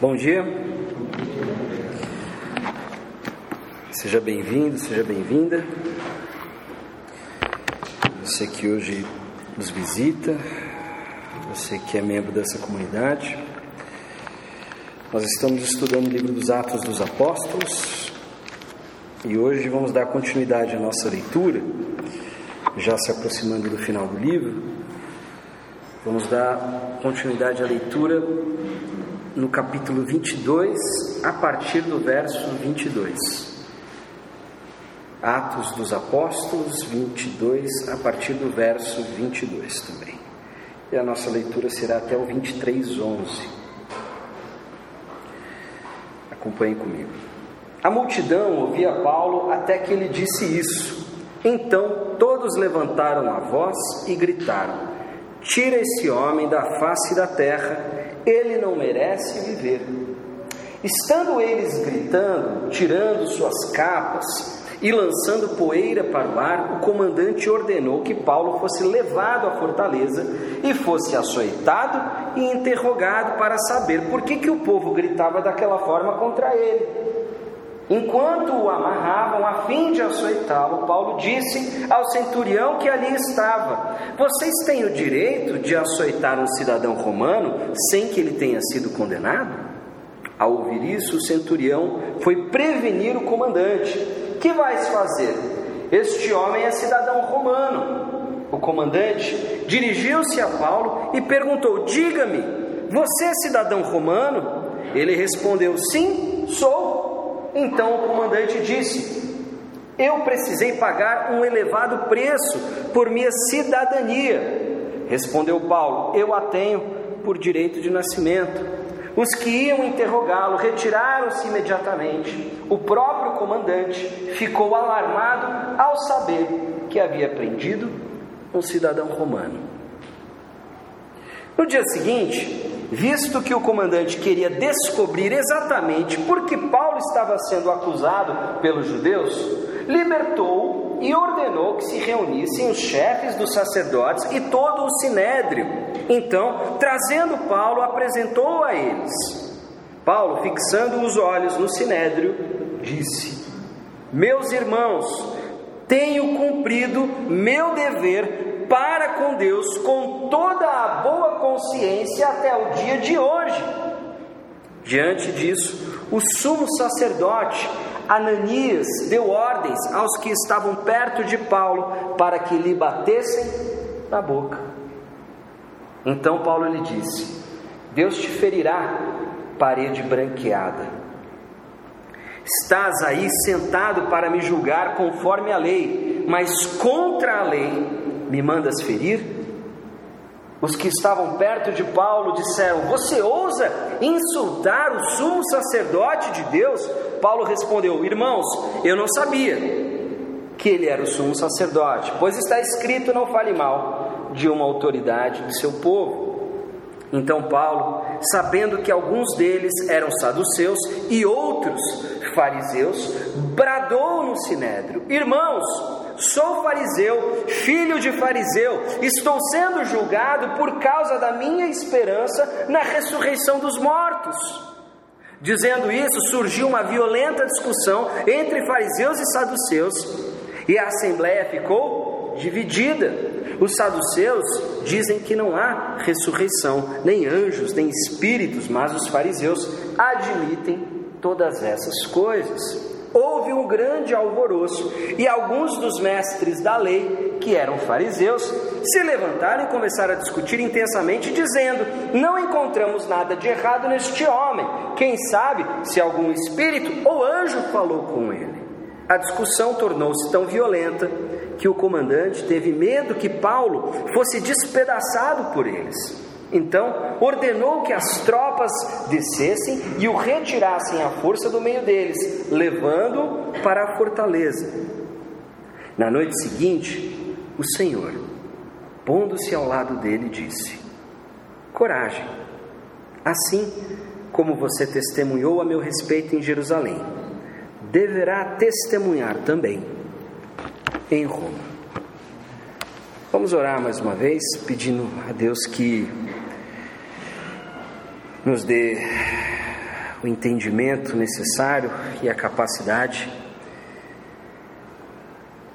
Bom dia. Seja bem-vindo, seja bem-vinda. Você que hoje nos visita, você que é membro dessa comunidade. Nós estamos estudando o livro dos Atos dos Apóstolos e hoje vamos dar continuidade à nossa leitura, já se aproximando do final do livro. Vamos dar continuidade à leitura no capítulo 22, a partir do verso 22. Atos dos Apóstolos 22, a partir do verso 22 também. E a nossa leitura será até o 23, 11. Acompanhe comigo. A multidão ouvia Paulo até que ele disse isso. Então todos levantaram a voz e gritaram: Tira esse homem da face da terra ele não merece viver. Estando eles gritando, tirando suas capas e lançando poeira para o ar, o comandante ordenou que Paulo fosse levado à fortaleza e fosse açoitado e interrogado para saber por que, que o povo gritava daquela forma contra ele. Enquanto o amarravam a fim de açoitá-lo, Paulo disse ao centurião que ali estava: Vocês têm o direito de açoitar um cidadão romano sem que ele tenha sido condenado? Ao ouvir isso, o centurião foi prevenir o comandante: Que vais fazer? Este homem é cidadão romano. O comandante dirigiu-se a Paulo e perguntou: Diga-me, você é cidadão romano? Ele respondeu: Sim, sou. Então o comandante disse: Eu precisei pagar um elevado preço por minha cidadania. Respondeu Paulo: Eu a tenho por direito de nascimento. Os que iam interrogá-lo retiraram-se imediatamente. O próprio comandante ficou alarmado ao saber que havia prendido um cidadão romano. No dia seguinte, visto que o comandante queria descobrir exatamente por que Paulo estava sendo acusado pelos judeus, libertou e ordenou que se reunissem os chefes dos sacerdotes e todo o sinédrio. Então, trazendo Paulo, apresentou a eles. Paulo, fixando os olhos no sinédrio, disse: Meus irmãos, tenho cumprido meu dever para com Deus com toda a boa consciência até o dia de hoje. Diante disso, o sumo sacerdote Ananias deu ordens aos que estavam perto de Paulo para que lhe batessem na boca. Então Paulo lhe disse: Deus te ferirá, parede branqueada. Estás aí sentado para me julgar conforme a lei, mas contra a lei me mandas ferir? Os que estavam perto de Paulo disseram: Você ousa insultar o sumo sacerdote de Deus? Paulo respondeu: Irmãos, eu não sabia que ele era o sumo sacerdote, pois está escrito: Não fale mal de uma autoridade do seu povo. Então Paulo, sabendo que alguns deles eram saduceus e outros fariseus, bradou no sinédrio: Irmãos, Sou fariseu, filho de fariseu, estou sendo julgado por causa da minha esperança na ressurreição dos mortos. Dizendo isso, surgiu uma violenta discussão entre fariseus e saduceus, e a assembleia ficou dividida. Os saduceus dizem que não há ressurreição, nem anjos, nem espíritos, mas os fariseus admitem todas essas coisas houve um grande alvoroço e alguns dos mestres da lei, que eram fariseus, se levantaram e começaram a discutir intensamente, dizendo: Não encontramos nada de errado neste homem. Quem sabe se algum espírito ou anjo falou com ele? A discussão tornou-se tão violenta que o comandante teve medo que Paulo fosse despedaçado por eles. Então ordenou que as tropas descessem e o retirassem à força do meio deles, levando-o para a fortaleza. Na noite seguinte, o Senhor, pondo-se ao lado dele, disse: Coragem, assim como você testemunhou a meu respeito em Jerusalém, deverá testemunhar também em Roma. Vamos orar mais uma vez, pedindo a Deus que nos dê o entendimento necessário e a capacidade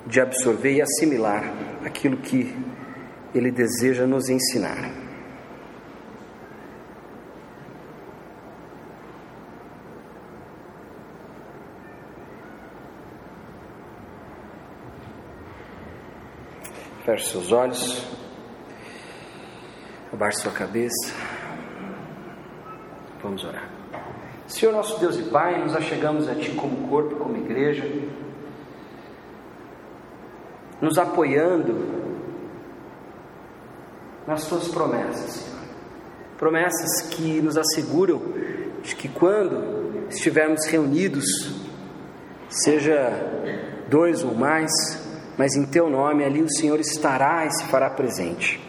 de absorver e assimilar aquilo que Ele deseja nos ensinar. Feche seus olhos, abaixe sua cabeça, vamos orar. Senhor nosso Deus e Pai, nos achegamos a Ti como corpo, como igreja, nos apoiando nas Tuas promessas, Senhor. Promessas que nos asseguram de que quando estivermos reunidos, seja dois ou mais, mas em teu nome ali o Senhor estará e se fará presente.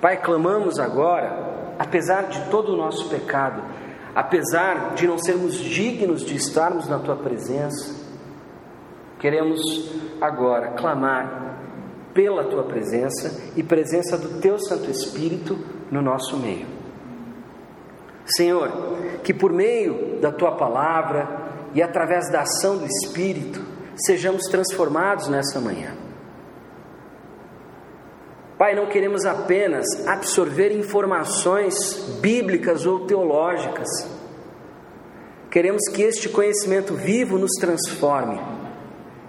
Pai, clamamos agora, apesar de todo o nosso pecado, apesar de não sermos dignos de estarmos na tua presença, queremos agora clamar pela tua presença e presença do teu Santo Espírito no nosso meio. Senhor, que por meio da tua palavra e através da ação do Espírito, sejamos transformados nessa manhã. Pai, não queremos apenas absorver informações bíblicas ou teológicas. Queremos que este conhecimento vivo nos transforme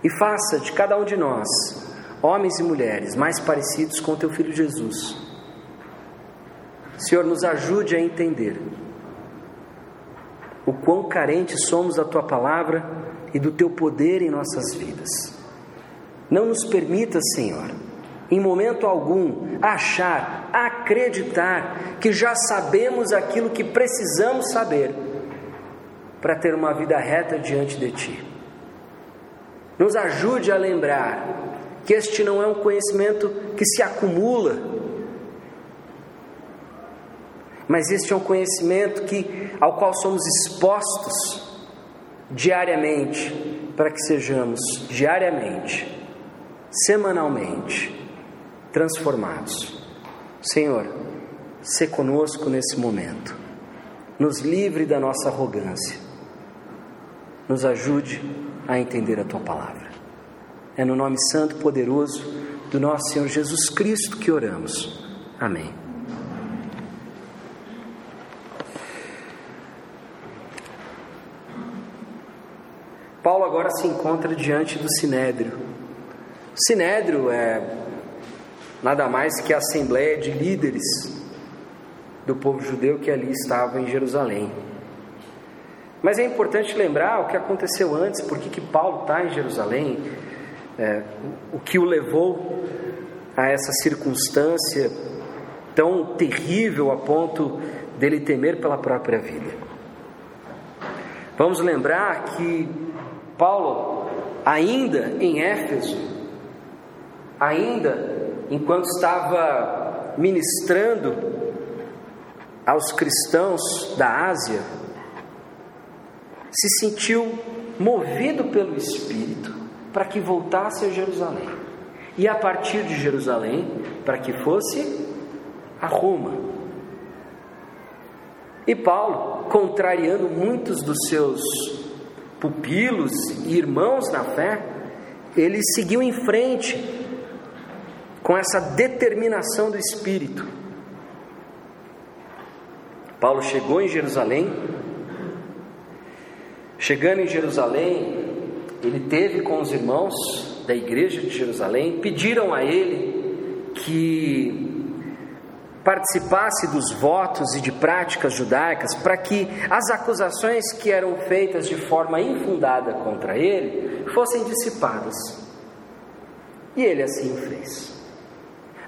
e faça de cada um de nós, homens e mulheres, mais parecidos com teu filho Jesus. Senhor, nos ajude a entender o quão carentes somos da tua palavra e do teu poder em nossas vidas. Não nos permita, Senhor, em momento algum, achar, acreditar que já sabemos aquilo que precisamos saber para ter uma vida reta diante de Ti. Nos ajude a lembrar que este não é um conhecimento que se acumula, mas este é um conhecimento que, ao qual somos expostos diariamente, para que sejamos diariamente, semanalmente transformados. Senhor, se conosco nesse momento, nos livre da nossa arrogância, nos ajude a entender a tua palavra. É no nome santo e poderoso do nosso Senhor Jesus Cristo que oramos. Amém. Paulo agora se encontra diante do Sinédrio. Sinédrio é nada mais que a assembleia de líderes do povo judeu que ali estava em Jerusalém. Mas é importante lembrar o que aconteceu antes, por que Paulo está em Jerusalém, é, o que o levou a essa circunstância tão terrível a ponto dele temer pela própria vida. Vamos lembrar que Paulo, ainda em Éfeso, ainda enquanto estava ministrando aos cristãos da Ásia, se sentiu movido pelo Espírito para que voltasse a Jerusalém. E a partir de Jerusalém, para que fosse a Roma. E Paulo, contrariando muitos dos seus pupilos e irmãos na fé, ele seguiu em frente com essa determinação do Espírito. Paulo chegou em Jerusalém. Chegando em Jerusalém, ele teve com os irmãos da igreja de Jerusalém, pediram a ele que participasse dos votos e de práticas judaicas para que as acusações que eram feitas de forma infundada contra ele fossem dissipadas. E ele assim o fez.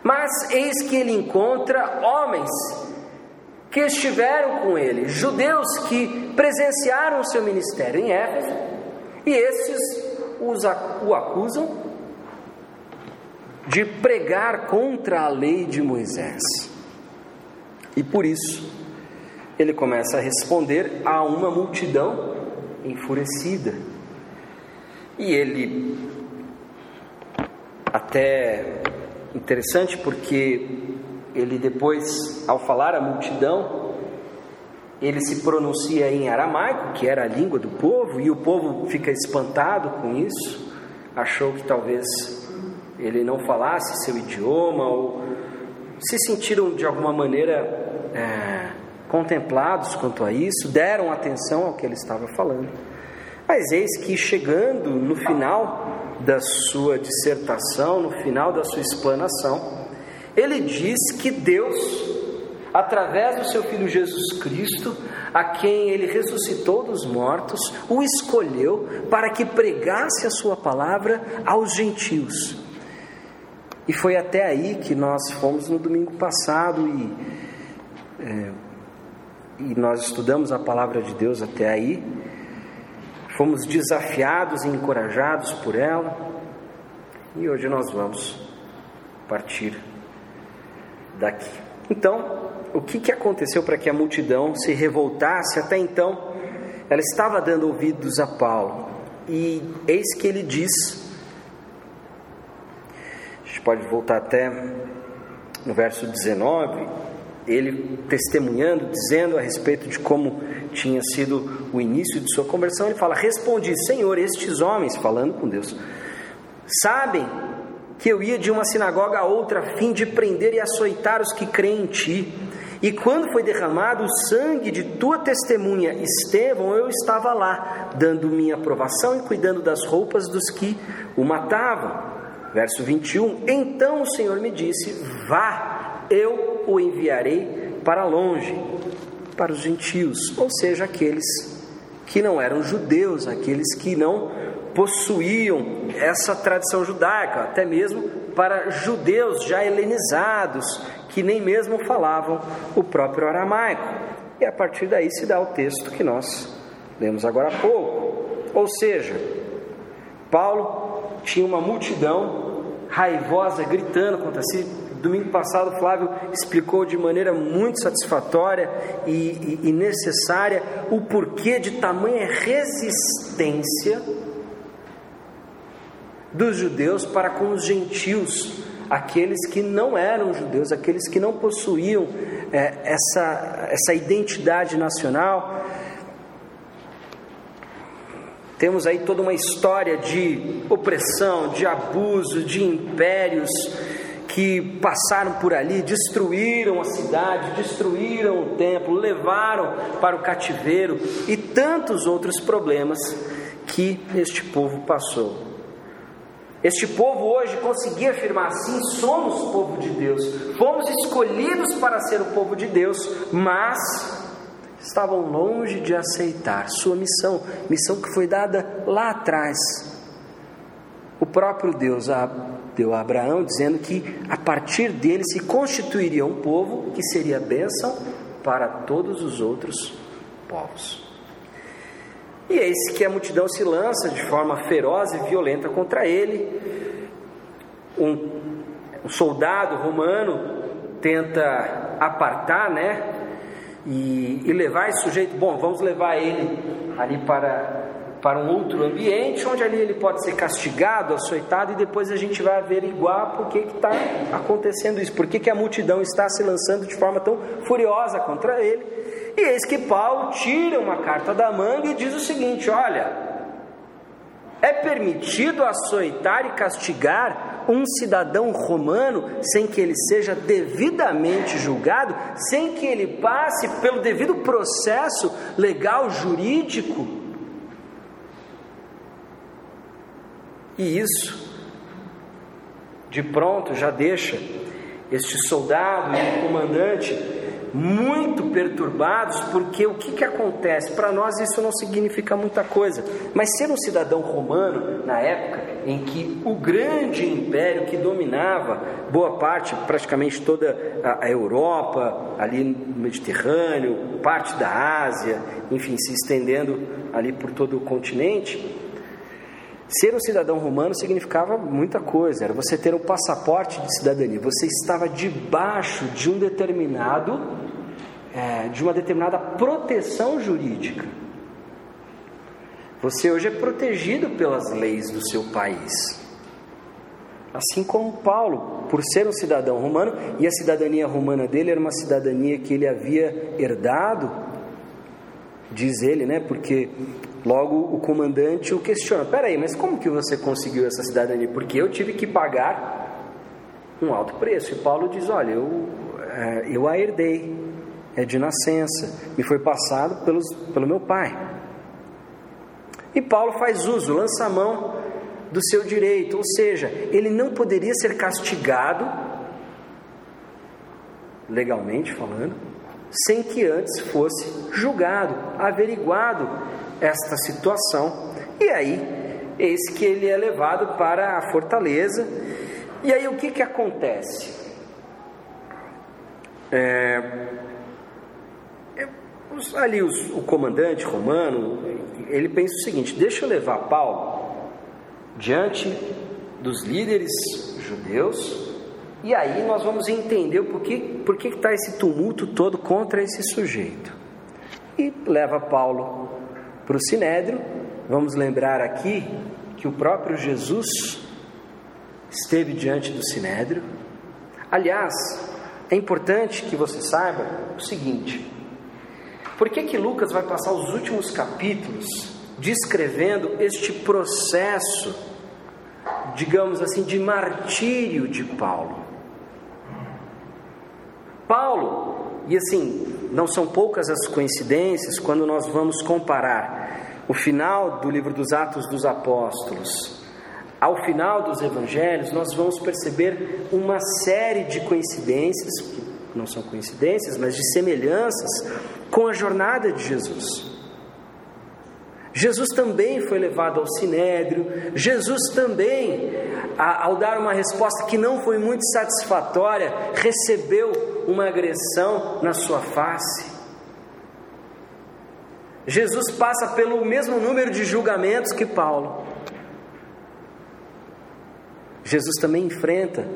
Mas eis que ele encontra homens que estiveram com ele, judeus que presenciaram o seu ministério em Éfeso, e esses o acusam de pregar contra a lei de Moisés. E por isso, ele começa a responder a uma multidão enfurecida. E ele, até interessante, porque ele depois, ao falar à multidão, ele se pronuncia em aramaico, que era a língua do povo, e o povo fica espantado com isso, achou que talvez ele não falasse seu idioma, ou se sentiram de alguma maneira é, contemplados quanto a isso, deram atenção ao que ele estava falando. Mas eis que chegando no final da sua dissertação, no final da sua explanação, ele diz que Deus através do seu filho Jesus Cristo, a quem ele ressuscitou dos mortos, o escolheu para que pregasse a sua palavra aos gentios. E foi até aí que nós fomos no domingo passado e, é, e nós estudamos a palavra de Deus até aí. Fomos desafiados e encorajados por ela. E hoje nós vamos partir daqui. Então, o que, que aconteceu para que a multidão se revoltasse? Até então, ela estava dando ouvidos a Paulo, e eis que ele diz: a gente pode voltar até no verso 19, ele testemunhando, dizendo a respeito de como tinha sido o início de sua conversão, ele fala: Respondi, Senhor, estes homens, falando com Deus, sabem que eu ia de uma sinagoga a outra a fim de prender e açoitar os que creem em ti. E quando foi derramado o sangue de tua testemunha, Estevão, eu estava lá, dando minha aprovação e cuidando das roupas dos que o matavam. Verso 21: Então o Senhor me disse: Vá, eu o enviarei para longe, para os gentios, ou seja, aqueles que não eram judeus, aqueles que não possuíam essa tradição judaica, até mesmo para judeus já helenizados, que nem mesmo falavam o próprio aramaico. E a partir daí se dá o texto que nós lemos agora há pouco. Ou seja, Paulo tinha uma multidão raivosa gritando contra si. Domingo passado, Flávio explicou de maneira muito satisfatória e, e, e necessária o porquê de tamanha resistência dos judeus para com os gentios aqueles que não eram judeus, aqueles que não possuíam é, essa, essa identidade nacional. Temos aí toda uma história de opressão, de abuso, de impérios que passaram por ali, destruíram a cidade, destruíram o templo, levaram para o cativeiro e tantos outros problemas que este povo passou. Este povo hoje conseguia afirmar assim: somos povo de Deus, fomos escolhidos para ser o povo de Deus, mas estavam longe de aceitar sua missão, missão que foi dada lá atrás. O próprio Deus deu a Abraão dizendo que a partir dele se constituiria um povo que seria bênção para todos os outros povos. E eis que a multidão se lança de forma feroz e violenta contra ele. Um, um soldado romano tenta apartar, né? E, e, levar esse sujeito, bom, vamos levar ele ali para, para um outro ambiente, onde ali ele pode ser castigado, açoitado, e depois a gente vai averiguar por que está acontecendo isso, por que, que a multidão está se lançando de forma tão furiosa contra ele. E eis que Paulo tira uma carta da manga e diz o seguinte: olha, é permitido açoitar e castigar um cidadão romano sem que ele seja devidamente julgado, sem que ele passe pelo devido processo legal jurídico? E isso, de pronto, já deixa este soldado e comandante muito perturbados, porque o que, que acontece? Para nós isso não significa muita coisa, mas ser um cidadão romano, na época em que o grande império que dominava boa parte, praticamente toda a Europa, ali no Mediterrâneo, parte da Ásia, enfim, se estendendo ali por todo o continente, Ser um cidadão romano significava muita coisa, era você ter um passaporte de cidadania, você estava debaixo de um determinado, é, de uma determinada proteção jurídica. Você hoje é protegido pelas leis do seu país. Assim como Paulo, por ser um cidadão romano, e a cidadania romana dele era uma cidadania que ele havia herdado Diz ele, né? Porque logo o comandante o questiona: peraí, mas como que você conseguiu essa cidadania? Porque eu tive que pagar um alto preço. E Paulo diz: olha, eu, é, eu a herdei, é de nascença, me foi passado pelos, pelo meu pai. E Paulo faz uso, lança a mão do seu direito, ou seja, ele não poderia ser castigado, legalmente falando, sem que antes fosse julgado, averiguado esta situação. E aí, eis que ele é levado para a fortaleza. E aí, o que, que acontece? É, é ali os, o comandante romano, ele pensa o seguinte: deixa eu levar Paulo diante dos líderes judeus e aí nós vamos entender o porquê, por que está esse tumulto todo contra esse sujeito. E leva Paulo para o Sinédrio. Vamos lembrar aqui que o próprio Jesus esteve diante do Sinédrio. Aliás, é importante que você saiba o seguinte: por que, que Lucas vai passar os últimos capítulos descrevendo este processo, digamos assim, de martírio de Paulo? Paulo, e assim, não são poucas as coincidências quando nós vamos comparar o final do livro dos Atos dos Apóstolos ao final dos evangelhos, nós vamos perceber uma série de coincidências, que não são coincidências, mas de semelhanças com a jornada de Jesus. Jesus também foi levado ao sinédrio, Jesus também, ao dar uma resposta que não foi muito satisfatória, recebeu uma agressão na sua face. Jesus passa pelo mesmo número de julgamentos que Paulo. Jesus também enfrenta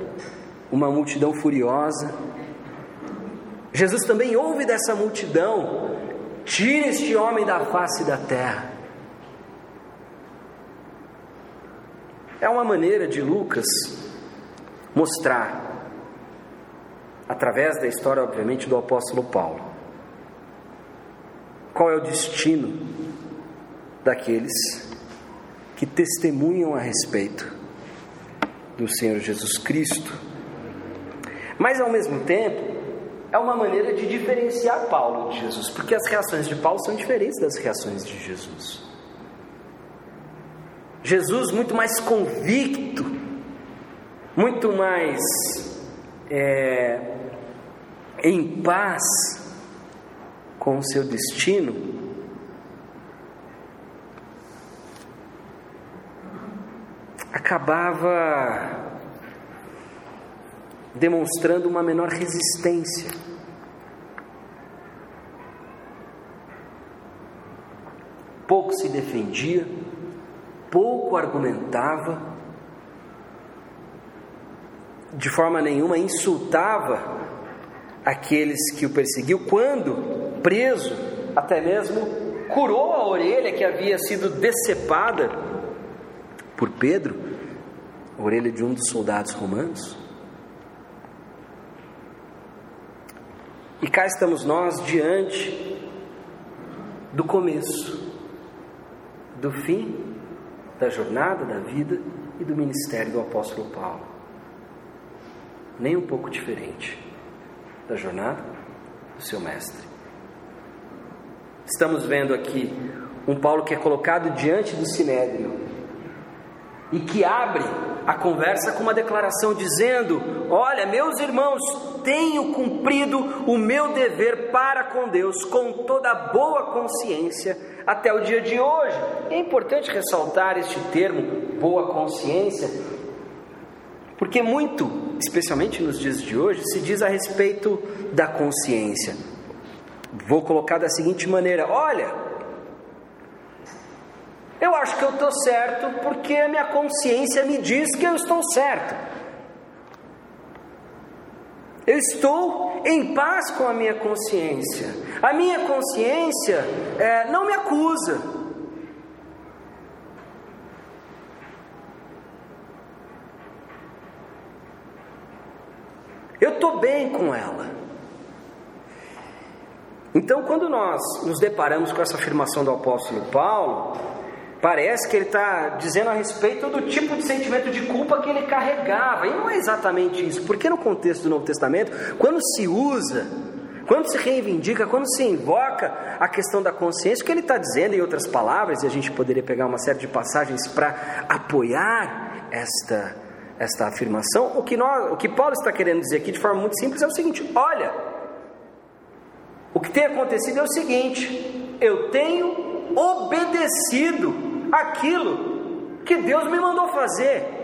uma multidão furiosa. Jesus também ouve dessa multidão: tire este homem da face da terra. É uma maneira de Lucas mostrar, através da história, obviamente, do apóstolo Paulo, qual é o destino daqueles que testemunham a respeito do Senhor Jesus Cristo. Mas ao mesmo tempo, é uma maneira de diferenciar Paulo de Jesus, porque as reações de Paulo são diferentes das reações de Jesus. Jesus muito mais convicto, muito mais é, em paz com o seu destino, acabava demonstrando uma menor resistência. Pouco se defendia, pouco argumentava, de forma nenhuma insultava aqueles que o perseguiam, quando preso, até mesmo curou a orelha que havia sido decepada por Pedro, a orelha de um dos soldados romanos. E cá estamos nós diante do começo, do fim da jornada da vida e do ministério do apóstolo Paulo. Nem um pouco diferente da jornada do seu mestre. Estamos vendo aqui um Paulo que é colocado diante do sinédrio e que abre a conversa com uma declaração dizendo: Olha, meus irmãos, tenho cumprido o meu dever para com Deus com toda boa consciência até o dia de hoje. É importante ressaltar este termo, boa consciência, porque muito, especialmente nos dias de hoje, se diz a respeito da consciência. Vou colocar da seguinte maneira: olha, eu acho que eu estou certo porque a minha consciência me diz que eu estou certo. Eu estou em paz com a minha consciência. A minha consciência é, não me acusa. Eu estou bem com ela. Então, quando nós nos deparamos com essa afirmação do apóstolo Paulo, parece que ele está dizendo a respeito do tipo de sentimento de culpa que ele carregava, e não é exatamente isso, porque no contexto do Novo Testamento, quando se usa, quando se reivindica, quando se invoca a questão da consciência, o que ele está dizendo, em outras palavras, e a gente poderia pegar uma série de passagens para apoiar esta, esta afirmação, o que, nós, o que Paulo está querendo dizer aqui de forma muito simples é o seguinte: olha. O que tem acontecido é o seguinte: eu tenho obedecido aquilo que Deus me mandou fazer.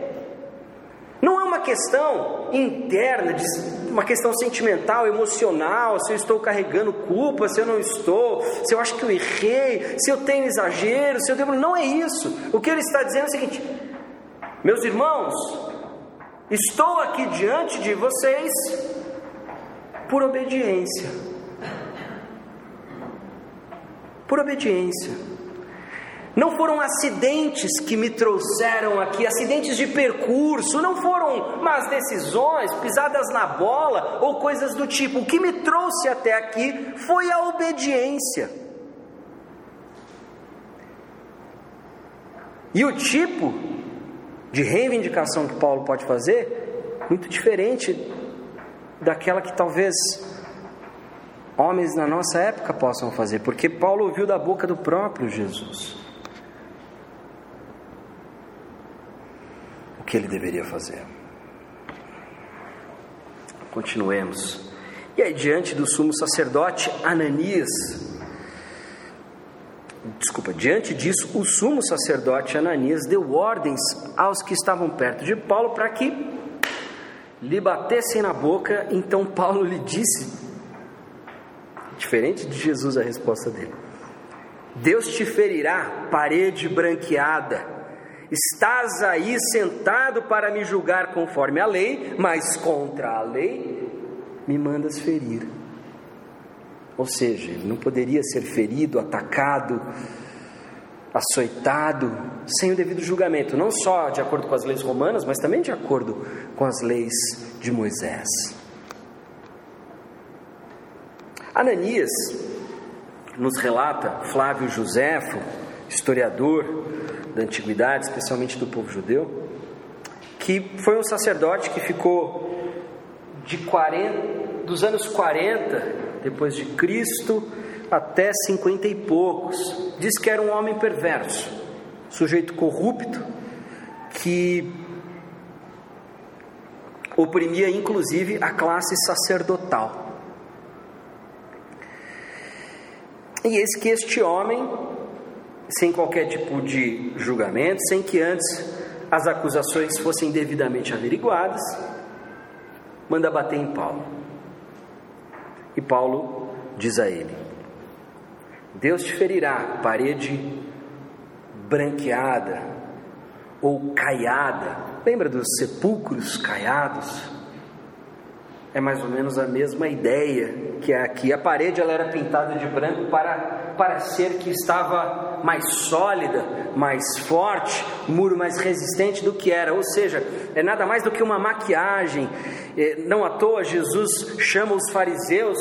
Não é uma questão interna, uma questão sentimental, emocional, se eu estou carregando culpa, se eu não estou, se eu acho que eu errei, se eu tenho exagero, se eu devo. Não é isso. O que ele está dizendo é o seguinte: meus irmãos, estou aqui diante de vocês por obediência por obediência. Não foram acidentes que me trouxeram aqui, acidentes de percurso, não foram más decisões, pisadas na bola ou coisas do tipo. O que me trouxe até aqui foi a obediência. E o tipo de reivindicação que Paulo pode fazer, muito diferente daquela que talvez homens na nossa época possam fazer, porque Paulo ouviu da boca do próprio Jesus o que ele deveria fazer. Continuemos. E aí, diante do sumo sacerdote Ananias, desculpa, diante disso, o sumo sacerdote Ananias deu ordens aos que estavam perto de Paulo para que lhe batessem na boca. Então Paulo lhe disse: Diferente de Jesus a resposta dele. Deus te ferirá, parede branqueada. Estás aí sentado para me julgar conforme a lei, mas contra a lei me mandas ferir. Ou seja, ele não poderia ser ferido, atacado, açoitado, sem o devido julgamento, não só de acordo com as leis romanas, mas também de acordo com as leis de Moisés. Ananias nos relata Flávio Joséfo, historiador da antiguidade, especialmente do povo judeu, que foi um sacerdote que ficou de 40, dos anos 40 depois de Cristo até 50 e poucos. Diz que era um homem perverso, sujeito corrupto, que oprimia inclusive a classe sacerdotal. E eis que este homem, sem qualquer tipo de julgamento, sem que antes as acusações fossem devidamente averiguadas, manda bater em Paulo. E Paulo diz a ele: Deus te ferirá, parede branqueada ou caiada. Lembra dos sepulcros caiados? É mais ou menos a mesma ideia que é aqui. A parede ela era pintada de branco para parecer que estava mais sólida, mais forte, o muro mais resistente do que era. Ou seja, é nada mais do que uma maquiagem. É, não à toa Jesus chama os fariseus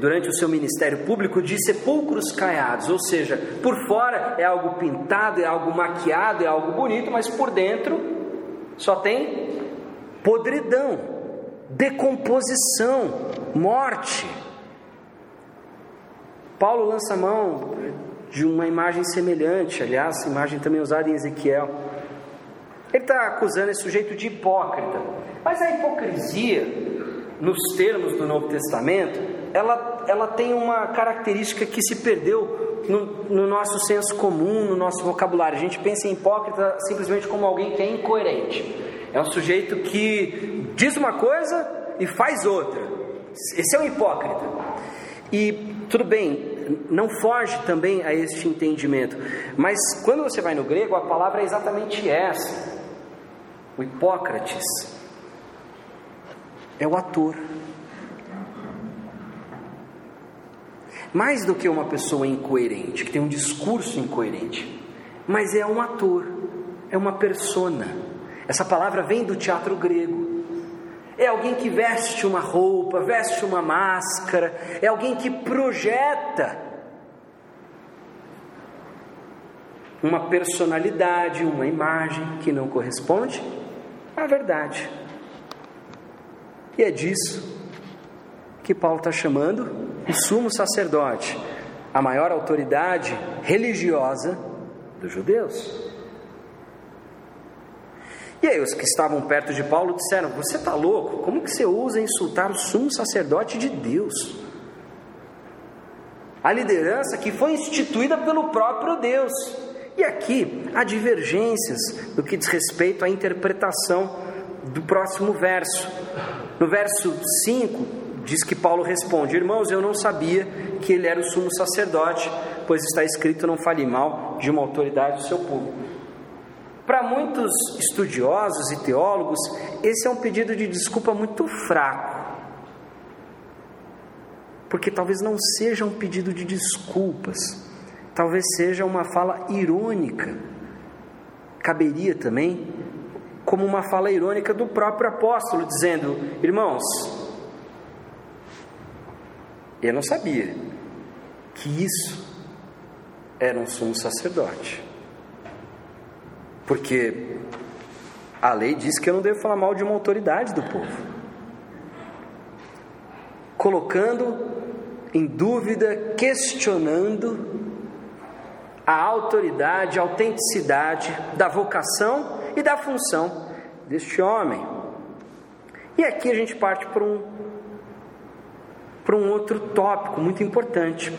durante o seu ministério público de sepulcros caiados, ou seja, por fora é algo pintado, é algo maquiado, é algo bonito, mas por dentro só tem podridão decomposição, morte. Paulo lança a mão de uma imagem semelhante, aliás, imagem também usada em Ezequiel. Ele está acusando esse sujeito de hipócrita, mas a hipocrisia, nos termos do Novo Testamento, ela, ela tem uma característica que se perdeu no, no nosso senso comum, no nosso vocabulário. A gente pensa em hipócrita simplesmente como alguém que é incoerente. É um sujeito que diz uma coisa e faz outra. Esse é um hipócrita. E tudo bem, não foge também a este entendimento. Mas quando você vai no grego, a palavra é exatamente essa. O Hipócrates é o ator. Mais do que uma pessoa incoerente, que tem um discurso incoerente, mas é um ator, é uma persona. Essa palavra vem do teatro grego. É alguém que veste uma roupa, veste uma máscara, é alguém que projeta uma personalidade, uma imagem que não corresponde à verdade. E é disso que Paulo está chamando o sumo sacerdote, a maior autoridade religiosa dos judeus. Aí os que estavam perto de Paulo disseram: Você está louco? Como que você ousa insultar o sumo sacerdote de Deus? A liderança que foi instituída pelo próprio Deus. E aqui há divergências no que diz respeito à interpretação do próximo verso. No verso 5, diz que Paulo responde: Irmãos, eu não sabia que ele era o sumo sacerdote, pois está escrito: Não fale mal de uma autoridade do seu povo. Para muitos estudiosos e teólogos, esse é um pedido de desculpa muito fraco. Porque talvez não seja um pedido de desculpas, talvez seja uma fala irônica. Caberia também como uma fala irônica do próprio apóstolo, dizendo: Irmãos, eu não sabia que isso era um sumo sacerdote. Porque a lei diz que eu não devo falar mal de uma autoridade do povo. Colocando em dúvida, questionando a autoridade, a autenticidade da vocação e da função deste homem. E aqui a gente parte para um, para um outro tópico muito importante.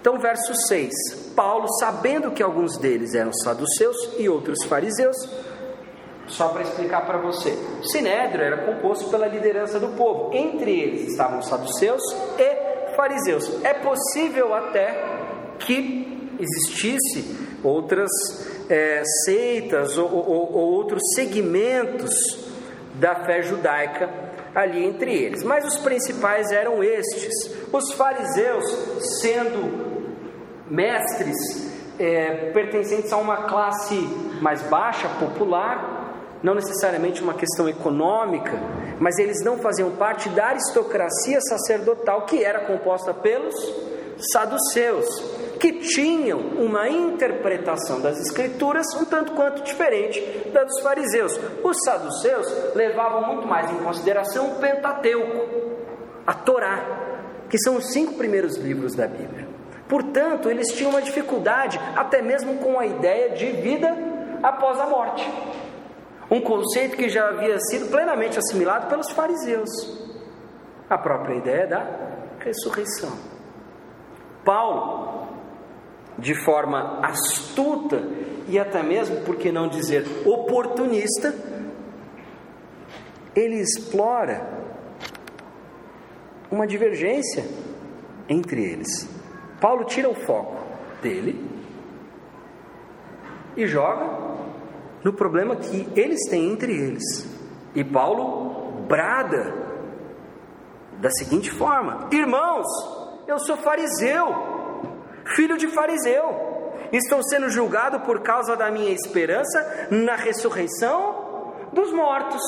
Então, verso 6: Paulo, sabendo que alguns deles eram saduceus e outros fariseus, só para explicar para você, o sinédrio era composto pela liderança do povo, entre eles estavam saduceus e fariseus. É possível até que existisse outras é, seitas ou, ou, ou outros segmentos da fé judaica ali entre eles. Mas os principais eram estes: os fariseus, sendo mestres é, pertencentes a uma classe mais baixa, popular, não necessariamente uma questão econômica, mas eles não faziam parte da aristocracia sacerdotal que era composta pelos saduceus, que tinham uma interpretação das escrituras um tanto quanto diferente da dos fariseus. Os saduceus levavam muito mais em consideração o Pentateuco, a Torá, que são os cinco primeiros livros da Bíblia. Portanto, eles tinham uma dificuldade até mesmo com a ideia de vida após a morte. Um conceito que já havia sido plenamente assimilado pelos fariseus. A própria ideia da ressurreição. Paulo, de forma astuta e até mesmo, por que não dizer, oportunista, ele explora uma divergência entre eles. Paulo tira o foco dele e joga no problema que eles têm entre eles. E Paulo brada da seguinte forma: Irmãos, eu sou fariseu, filho de fariseu, estou sendo julgado por causa da minha esperança na ressurreição dos mortos.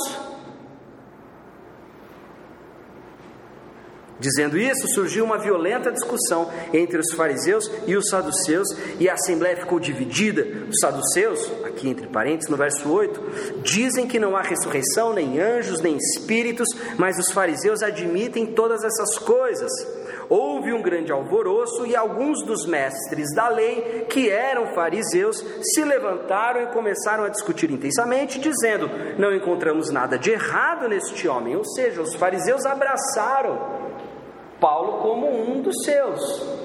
Dizendo isso, surgiu uma violenta discussão entre os fariseus e os saduceus, e a assembleia ficou dividida. Os saduceus, aqui entre parênteses, no verso 8, dizem que não há ressurreição, nem anjos, nem espíritos, mas os fariseus admitem todas essas coisas. Houve um grande alvoroço e alguns dos mestres da lei, que eram fariseus, se levantaram e começaram a discutir intensamente, dizendo: Não encontramos nada de errado neste homem. Ou seja, os fariseus abraçaram Paulo como um dos seus.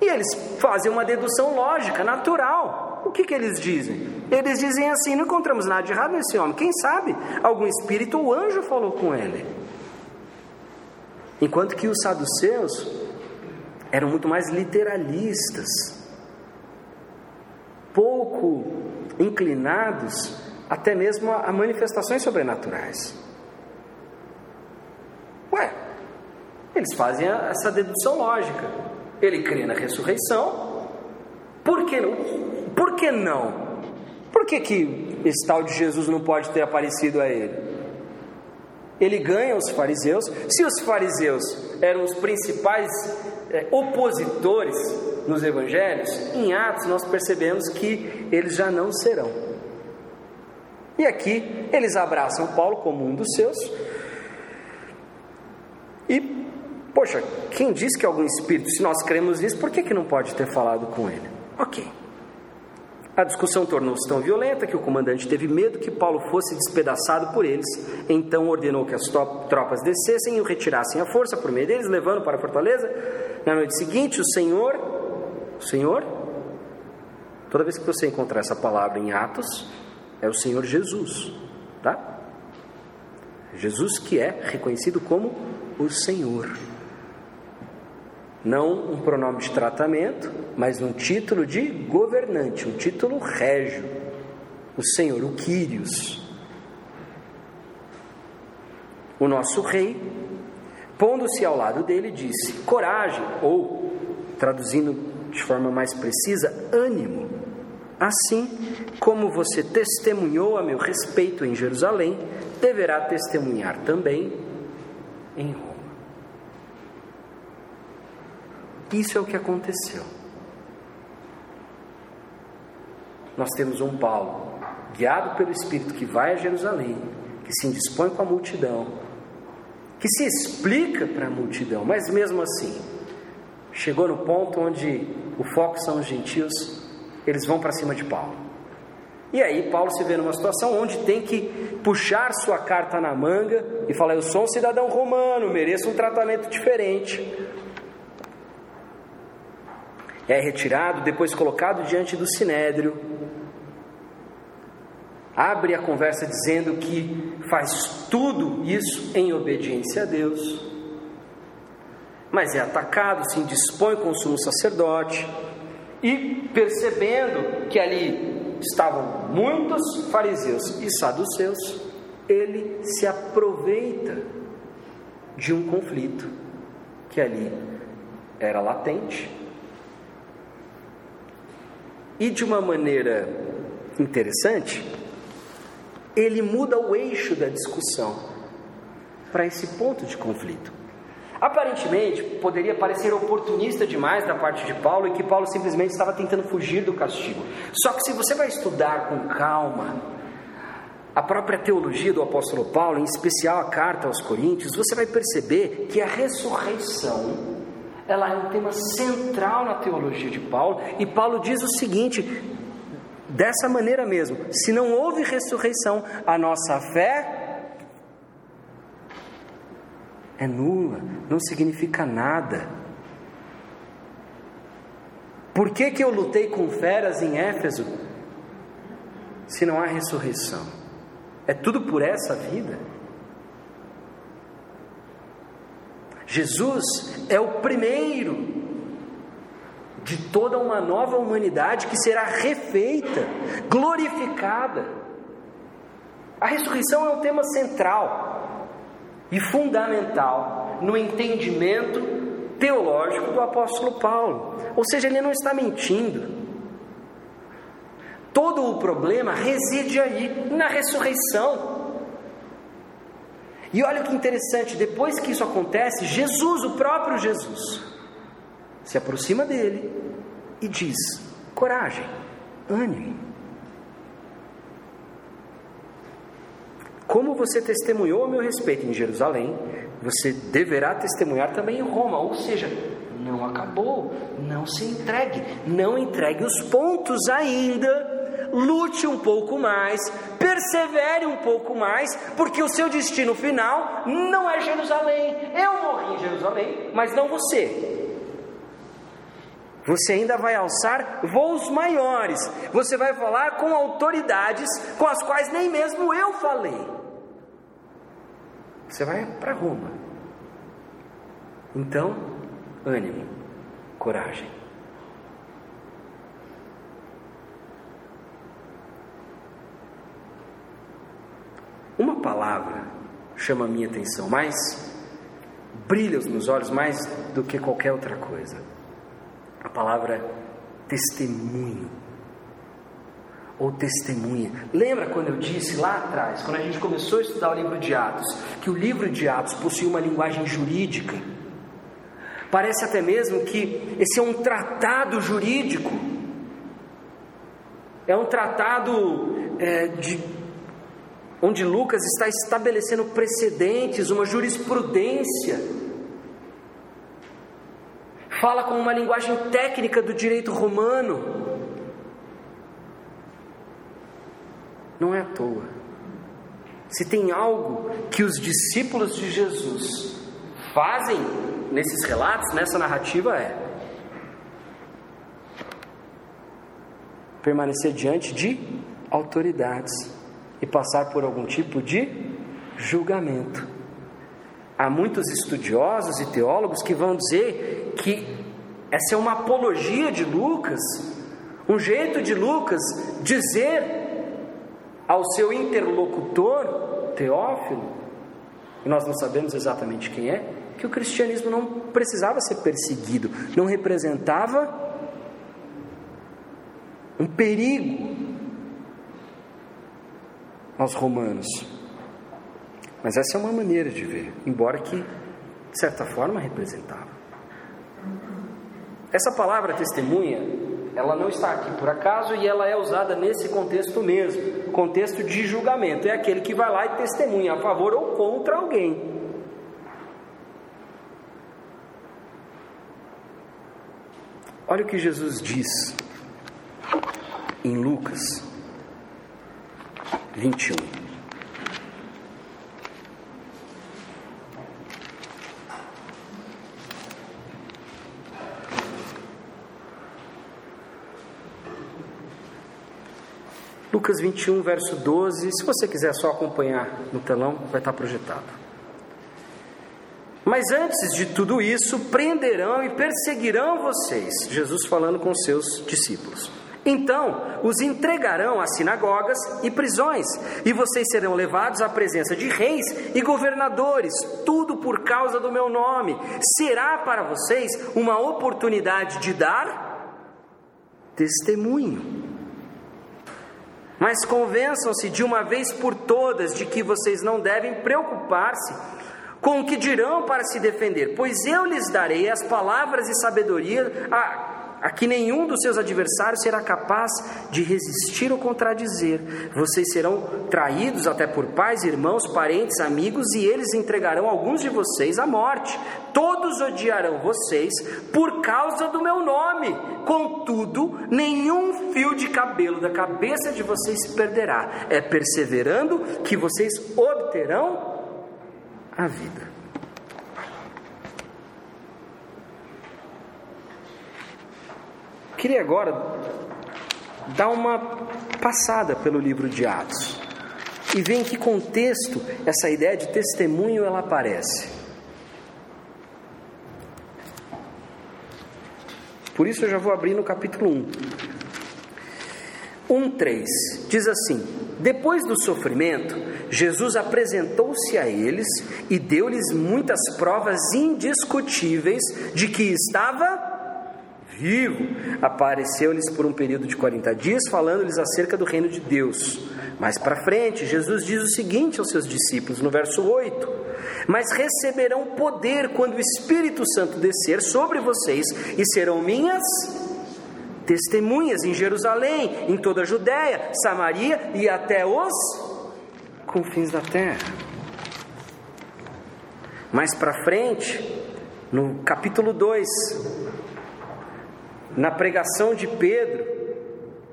E eles fazem uma dedução lógica, natural. O que, que eles dizem? Eles dizem assim: não encontramos nada de errado nesse homem. Quem sabe algum espírito ou anjo falou com ele. Enquanto que os saduceus eram muito mais literalistas, pouco inclinados até mesmo a manifestações sobrenaturais. Ué, eles fazem essa dedução lógica. Ele crê na ressurreição, por que não? Por que não Por que, que esse tal de Jesus não pode ter aparecido a ele? Ele ganha os fariseus. Se os fariseus eram os principais é, opositores nos evangelhos, em Atos nós percebemos que eles já não serão. E aqui eles abraçam Paulo como um dos seus. E, poxa, quem diz que algum espírito, se nós cremos nisso, por que, que não pode ter falado com ele? Ok. A discussão tornou-se tão violenta que o comandante teve medo que Paulo fosse despedaçado por eles. Então ordenou que as tropas descessem e o retirassem à força por meio deles, levando para a fortaleza. Na noite seguinte, o Senhor, o Senhor, toda vez que você encontrar essa palavra em Atos, é o Senhor Jesus, tá? Jesus que é reconhecido como o Senhor. Não um pronome de tratamento, mas um título de governante, um título régio. O Senhor, o Quírios. O nosso rei, pondo-se ao lado dele, disse: Coragem, ou, traduzindo de forma mais precisa, ânimo. Assim como você testemunhou a meu respeito em Jerusalém, deverá testemunhar também em Roma. Isso é o que aconteceu. Nós temos um Paulo, guiado pelo Espírito, que vai a Jerusalém, que se indispõe com a multidão, que se explica para a multidão, mas mesmo assim, chegou no ponto onde o foco são os gentios, eles vão para cima de Paulo. E aí Paulo se vê numa situação onde tem que puxar sua carta na manga e falar: Eu sou um cidadão romano, mereço um tratamento diferente é retirado, depois colocado diante do sinédrio. Abre a conversa dizendo que faz tudo isso em obediência a Deus. Mas é atacado, se indispõe com o sumo sacerdote e percebendo que ali estavam muitos fariseus e saduceus, ele se aproveita de um conflito que ali era latente e de uma maneira interessante, ele muda o eixo da discussão para esse ponto de conflito. Aparentemente, poderia parecer oportunista demais da parte de Paulo e que Paulo simplesmente estava tentando fugir do castigo. Só que se você vai estudar com calma a própria teologia do apóstolo Paulo, em especial a carta aos Coríntios, você vai perceber que a ressurreição ela é um tema central na teologia de Paulo, e Paulo diz o seguinte, dessa maneira mesmo: se não houve ressurreição, a nossa fé é nula, não significa nada. Por que, que eu lutei com feras em Éfeso se não há ressurreição? É tudo por essa vida? Jesus é o primeiro de toda uma nova humanidade que será refeita, glorificada. A ressurreição é um tema central e fundamental no entendimento teológico do apóstolo Paulo. Ou seja, ele não está mentindo. Todo o problema reside aí, na ressurreição. E olha que interessante, depois que isso acontece, Jesus, o próprio Jesus, se aproxima dele e diz: coragem, ânimo. Como você testemunhou a meu respeito em Jerusalém, você deverá testemunhar também em Roma. Ou seja, não acabou, não se entregue, não entregue os pontos ainda lute um pouco mais, persevere um pouco mais, porque o seu destino final não é Jerusalém. Eu morri em Jerusalém, mas não você. Você ainda vai alçar voos maiores. Você vai falar com autoridades com as quais nem mesmo eu falei. Você vai para Roma. Então, ânimo, coragem. Uma palavra chama a minha atenção, mais brilha os meus olhos mais do que qualquer outra coisa. A palavra testemunho. ou testemunha. Lembra quando eu disse lá atrás, quando a gente começou a estudar o livro de Atos, que o livro de Atos possui uma linguagem jurídica? Parece até mesmo que esse é um tratado jurídico, é um tratado é, de, onde Lucas está estabelecendo precedentes, uma jurisprudência. Fala com uma linguagem técnica do direito romano. Não é à toa. Se tem algo que os discípulos de Jesus fazem nesses relatos, nessa narrativa, é permanecer diante de autoridades e passar por algum tipo de julgamento. Há muitos estudiosos e teólogos que vão dizer que essa é uma apologia de Lucas, um jeito de Lucas dizer ao seu interlocutor, Teófilo, e nós não sabemos exatamente quem é, que o cristianismo não precisava ser perseguido, não representava um perigo aos romanos. Mas essa é uma maneira de ver, embora que, de certa forma, representava. Essa palavra testemunha ela não está aqui por acaso e ela é usada nesse contexto mesmo contexto de julgamento. É aquele que vai lá e testemunha a favor ou contra alguém. Olha o que Jesus diz em Lucas 21. Lucas 21, verso 12. Se você quiser só acompanhar no telão, vai estar projetado. Mas antes de tudo isso, prenderão e perseguirão vocês. Jesus falando com seus discípulos. Então os entregarão às sinagogas e prisões, e vocês serão levados à presença de reis e governadores, tudo por causa do meu nome. Será para vocês uma oportunidade de dar testemunho. Mas convençam-se de uma vez por todas de que vocês não devem preocupar-se com o que dirão para se defender, pois eu lhes darei as palavras e sabedoria a a que nenhum dos seus adversários será capaz de resistir ou contradizer. Vocês serão traídos até por pais, irmãos, parentes, amigos, e eles entregarão alguns de vocês à morte. Todos odiarão vocês por causa do meu nome. Contudo, nenhum fio de cabelo da cabeça de vocês se perderá. É perseverando que vocês obterão a vida. Queria agora dar uma passada pelo livro de Atos e ver em que contexto essa ideia de testemunho ela aparece. Por isso eu já vou abrir no capítulo 1. 1:3 diz assim: Depois do sofrimento, Jesus apresentou-se a eles e deu-lhes muitas provas indiscutíveis de que estava vivo, apareceu-lhes por um período de 40 dias, falando-lhes acerca do reino de Deus. Mais para frente, Jesus diz o seguinte aos seus discípulos, no verso 8: Mas receberão poder quando o Espírito Santo descer sobre vocês, e serão minhas testemunhas em Jerusalém, em toda a Judéia, Samaria e até os confins da terra. Mais para frente, no capítulo 2, na pregação de Pedro,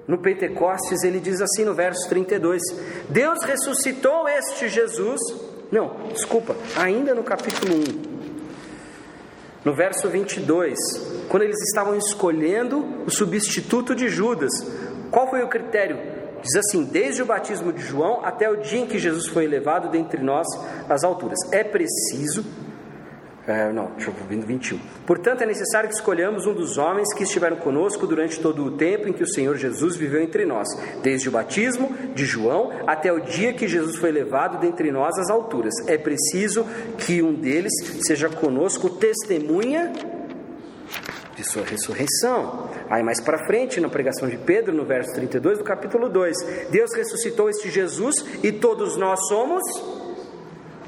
no Pentecostes, ele diz assim no verso 32: Deus ressuscitou este Jesus. Não, desculpa, ainda no capítulo 1. No verso 22, quando eles estavam escolhendo o substituto de Judas, qual foi o critério? Diz assim: desde o batismo de João até o dia em que Jesus foi elevado dentre nós às alturas. É preciso é, não, deixa eu ver 21. Portanto, é necessário que escolhamos um dos homens que estiveram conosco durante todo o tempo em que o Senhor Jesus viveu entre nós, desde o batismo de João até o dia que Jesus foi levado dentre nós às alturas. É preciso que um deles seja conosco testemunha de sua ressurreição. Aí mais para frente, na pregação de Pedro, no verso 32 do capítulo 2, Deus ressuscitou este Jesus e todos nós somos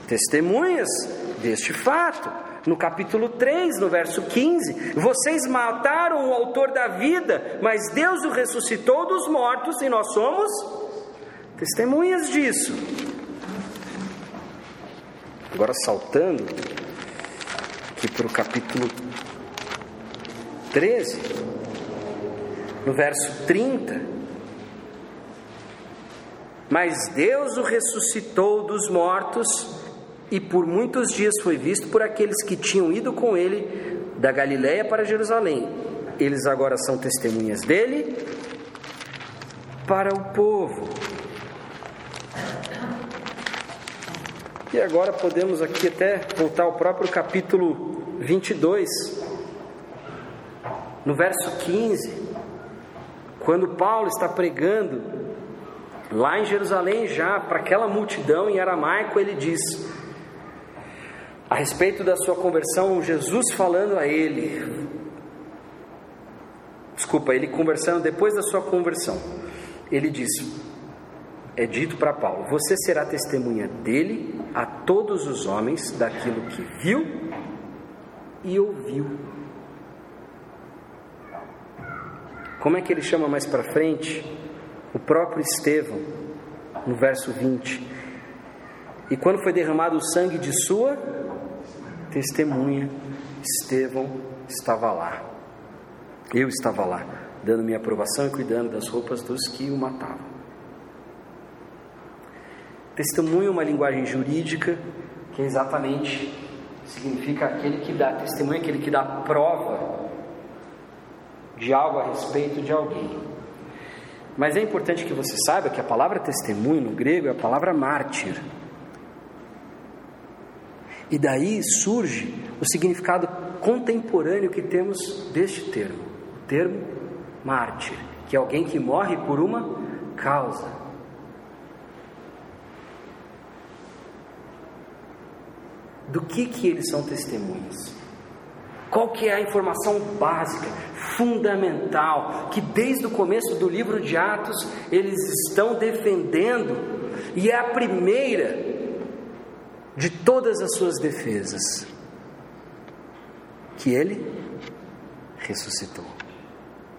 testemunhas deste fato. No capítulo 3, no verso 15, vocês mataram o autor da vida, mas Deus o ressuscitou dos mortos e nós somos testemunhas disso. Agora saltando aqui para o capítulo 13, no verso 30. Mas Deus o ressuscitou dos mortos e por muitos dias foi visto por aqueles que tinham ido com ele da Galiléia para Jerusalém. Eles agora são testemunhas dele para o povo. E agora podemos aqui até voltar ao próprio capítulo 22, no verso 15, quando Paulo está pregando lá em Jerusalém já para aquela multidão em aramaico, ele diz: a respeito da sua conversão, Jesus falando a ele, desculpa, ele conversando depois da sua conversão, ele diz: é dito para Paulo: Você será testemunha dele a todos os homens daquilo que viu e ouviu. Como é que ele chama mais para frente? O próprio Estevão, no verso 20. E quando foi derramado o sangue de sua testemunha, Estevão estava lá. Eu estava lá, dando minha aprovação e cuidando das roupas dos que o matavam. Testemunho é uma linguagem jurídica que exatamente significa aquele que dá testemunho, aquele que dá prova de algo a respeito de alguém. Mas é importante que você saiba que a palavra testemunho no grego é a palavra mártir. E daí surge o significado contemporâneo que temos deste termo, o termo mártir, que é alguém que morre por uma causa. Do que que eles são testemunhas? Qual que é a informação básica, fundamental, que desde o começo do livro de Atos eles estão defendendo e é a primeira de todas as suas defesas, que ele ressuscitou.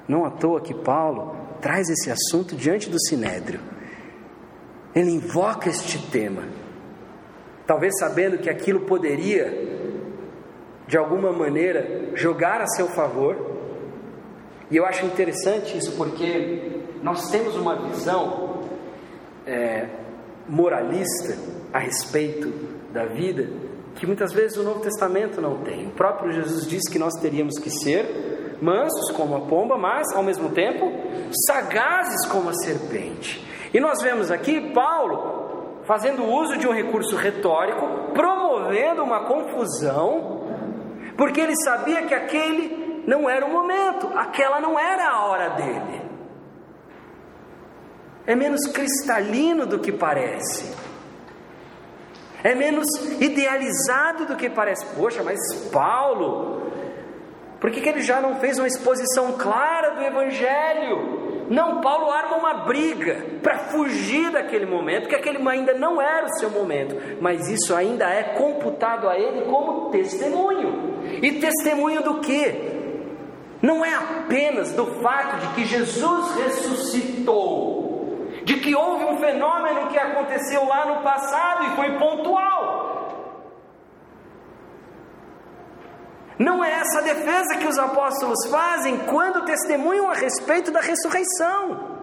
Não à toa que Paulo traz esse assunto diante do sinédrio. Ele invoca este tema, talvez sabendo que aquilo poderia, de alguma maneira, jogar a seu favor. E eu acho interessante isso porque nós temos uma visão é, moralista a respeito da vida que muitas vezes o Novo Testamento não tem. O próprio Jesus diz que nós teríamos que ser mansos como a pomba, mas ao mesmo tempo sagazes como a serpente. E nós vemos aqui Paulo fazendo uso de um recurso retórico, promovendo uma confusão, porque ele sabia que aquele não era o momento, aquela não era a hora dele. É menos cristalino do que parece é menos idealizado do que parece. Poxa, mas Paulo, por que, que ele já não fez uma exposição clara do Evangelho? Não, Paulo arma uma briga para fugir daquele momento, que aquele ainda não era o seu momento, mas isso ainda é computado a ele como testemunho. E testemunho do que? Não é apenas do fato de que Jesus ressuscitou, de que houve um fenômeno que aconteceu lá no passado e foi pontual. Não é essa defesa que os apóstolos fazem quando testemunham a respeito da ressurreição.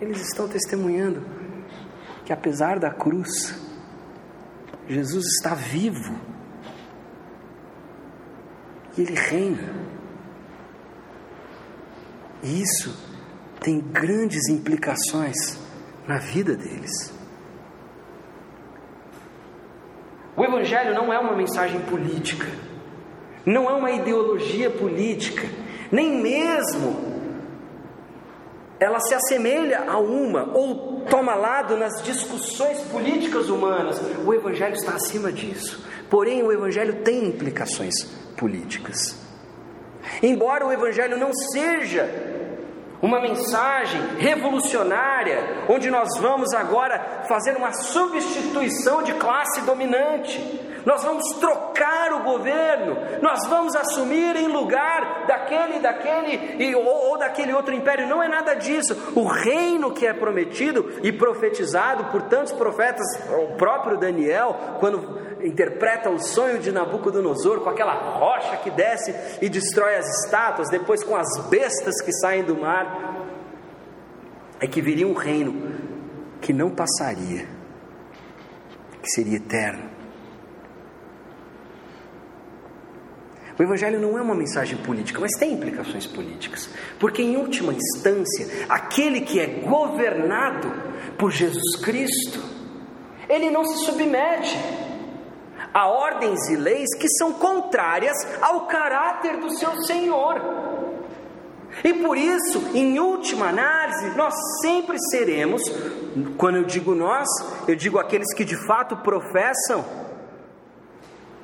Eles estão testemunhando que apesar da cruz, Jesus está vivo e ele reina. E isso tem grandes implicações na vida deles. O Evangelho não é uma mensagem política, não é uma ideologia política, nem mesmo ela se assemelha a uma ou toma lado nas discussões políticas humanas. O Evangelho está acima disso. Porém, o Evangelho tem implicações políticas. Embora o Evangelho não seja uma mensagem revolucionária, onde nós vamos agora fazer uma substituição de classe dominante. Nós vamos trocar o governo, nós vamos assumir em lugar daquele, daquele e, ou, ou daquele outro império. Não é nada disso. O reino que é prometido e profetizado por tantos profetas, o próprio Daniel, quando interpreta o sonho de Nabucodonosor com aquela rocha que desce e destrói as estátuas, depois com as bestas que saem do mar, é que viria um reino que não passaria, que seria eterno. O Evangelho não é uma mensagem política, mas tem implicações políticas, porque, em última instância, aquele que é governado por Jesus Cristo, ele não se submete a ordens e leis que são contrárias ao caráter do seu Senhor. E por isso, em última análise, nós sempre seremos, quando eu digo nós, eu digo aqueles que de fato professam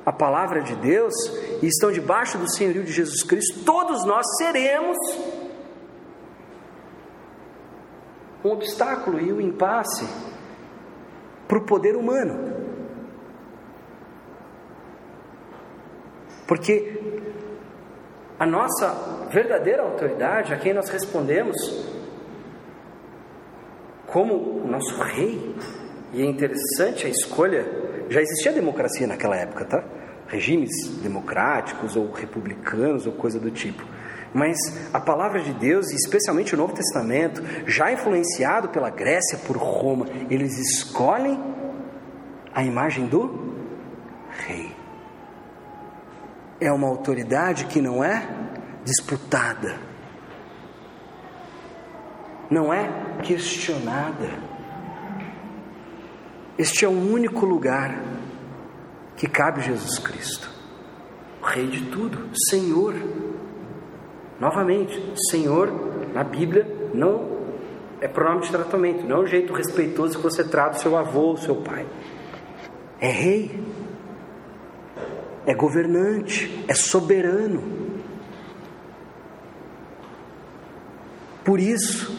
a palavra de Deus e estão debaixo do senhorio de Jesus Cristo, todos nós seremos um obstáculo e um impasse para o poder humano. Porque a nossa verdadeira autoridade, a quem nós respondemos como o nosso rei, e é interessante a escolha, já existia democracia naquela época, tá? Regimes democráticos ou republicanos ou coisa do tipo. Mas a palavra de Deus, especialmente o Novo Testamento, já influenciado pela Grécia, por Roma, eles escolhem a imagem do rei é uma autoridade que não é disputada, não é questionada. Este é o único lugar que cabe Jesus Cristo, o Rei de tudo, Senhor. Novamente, Senhor na Bíblia não é pronome de tratamento, não é um jeito respeitoso que você trata o seu avô, o seu pai. É Rei é governante, é soberano. Por isso,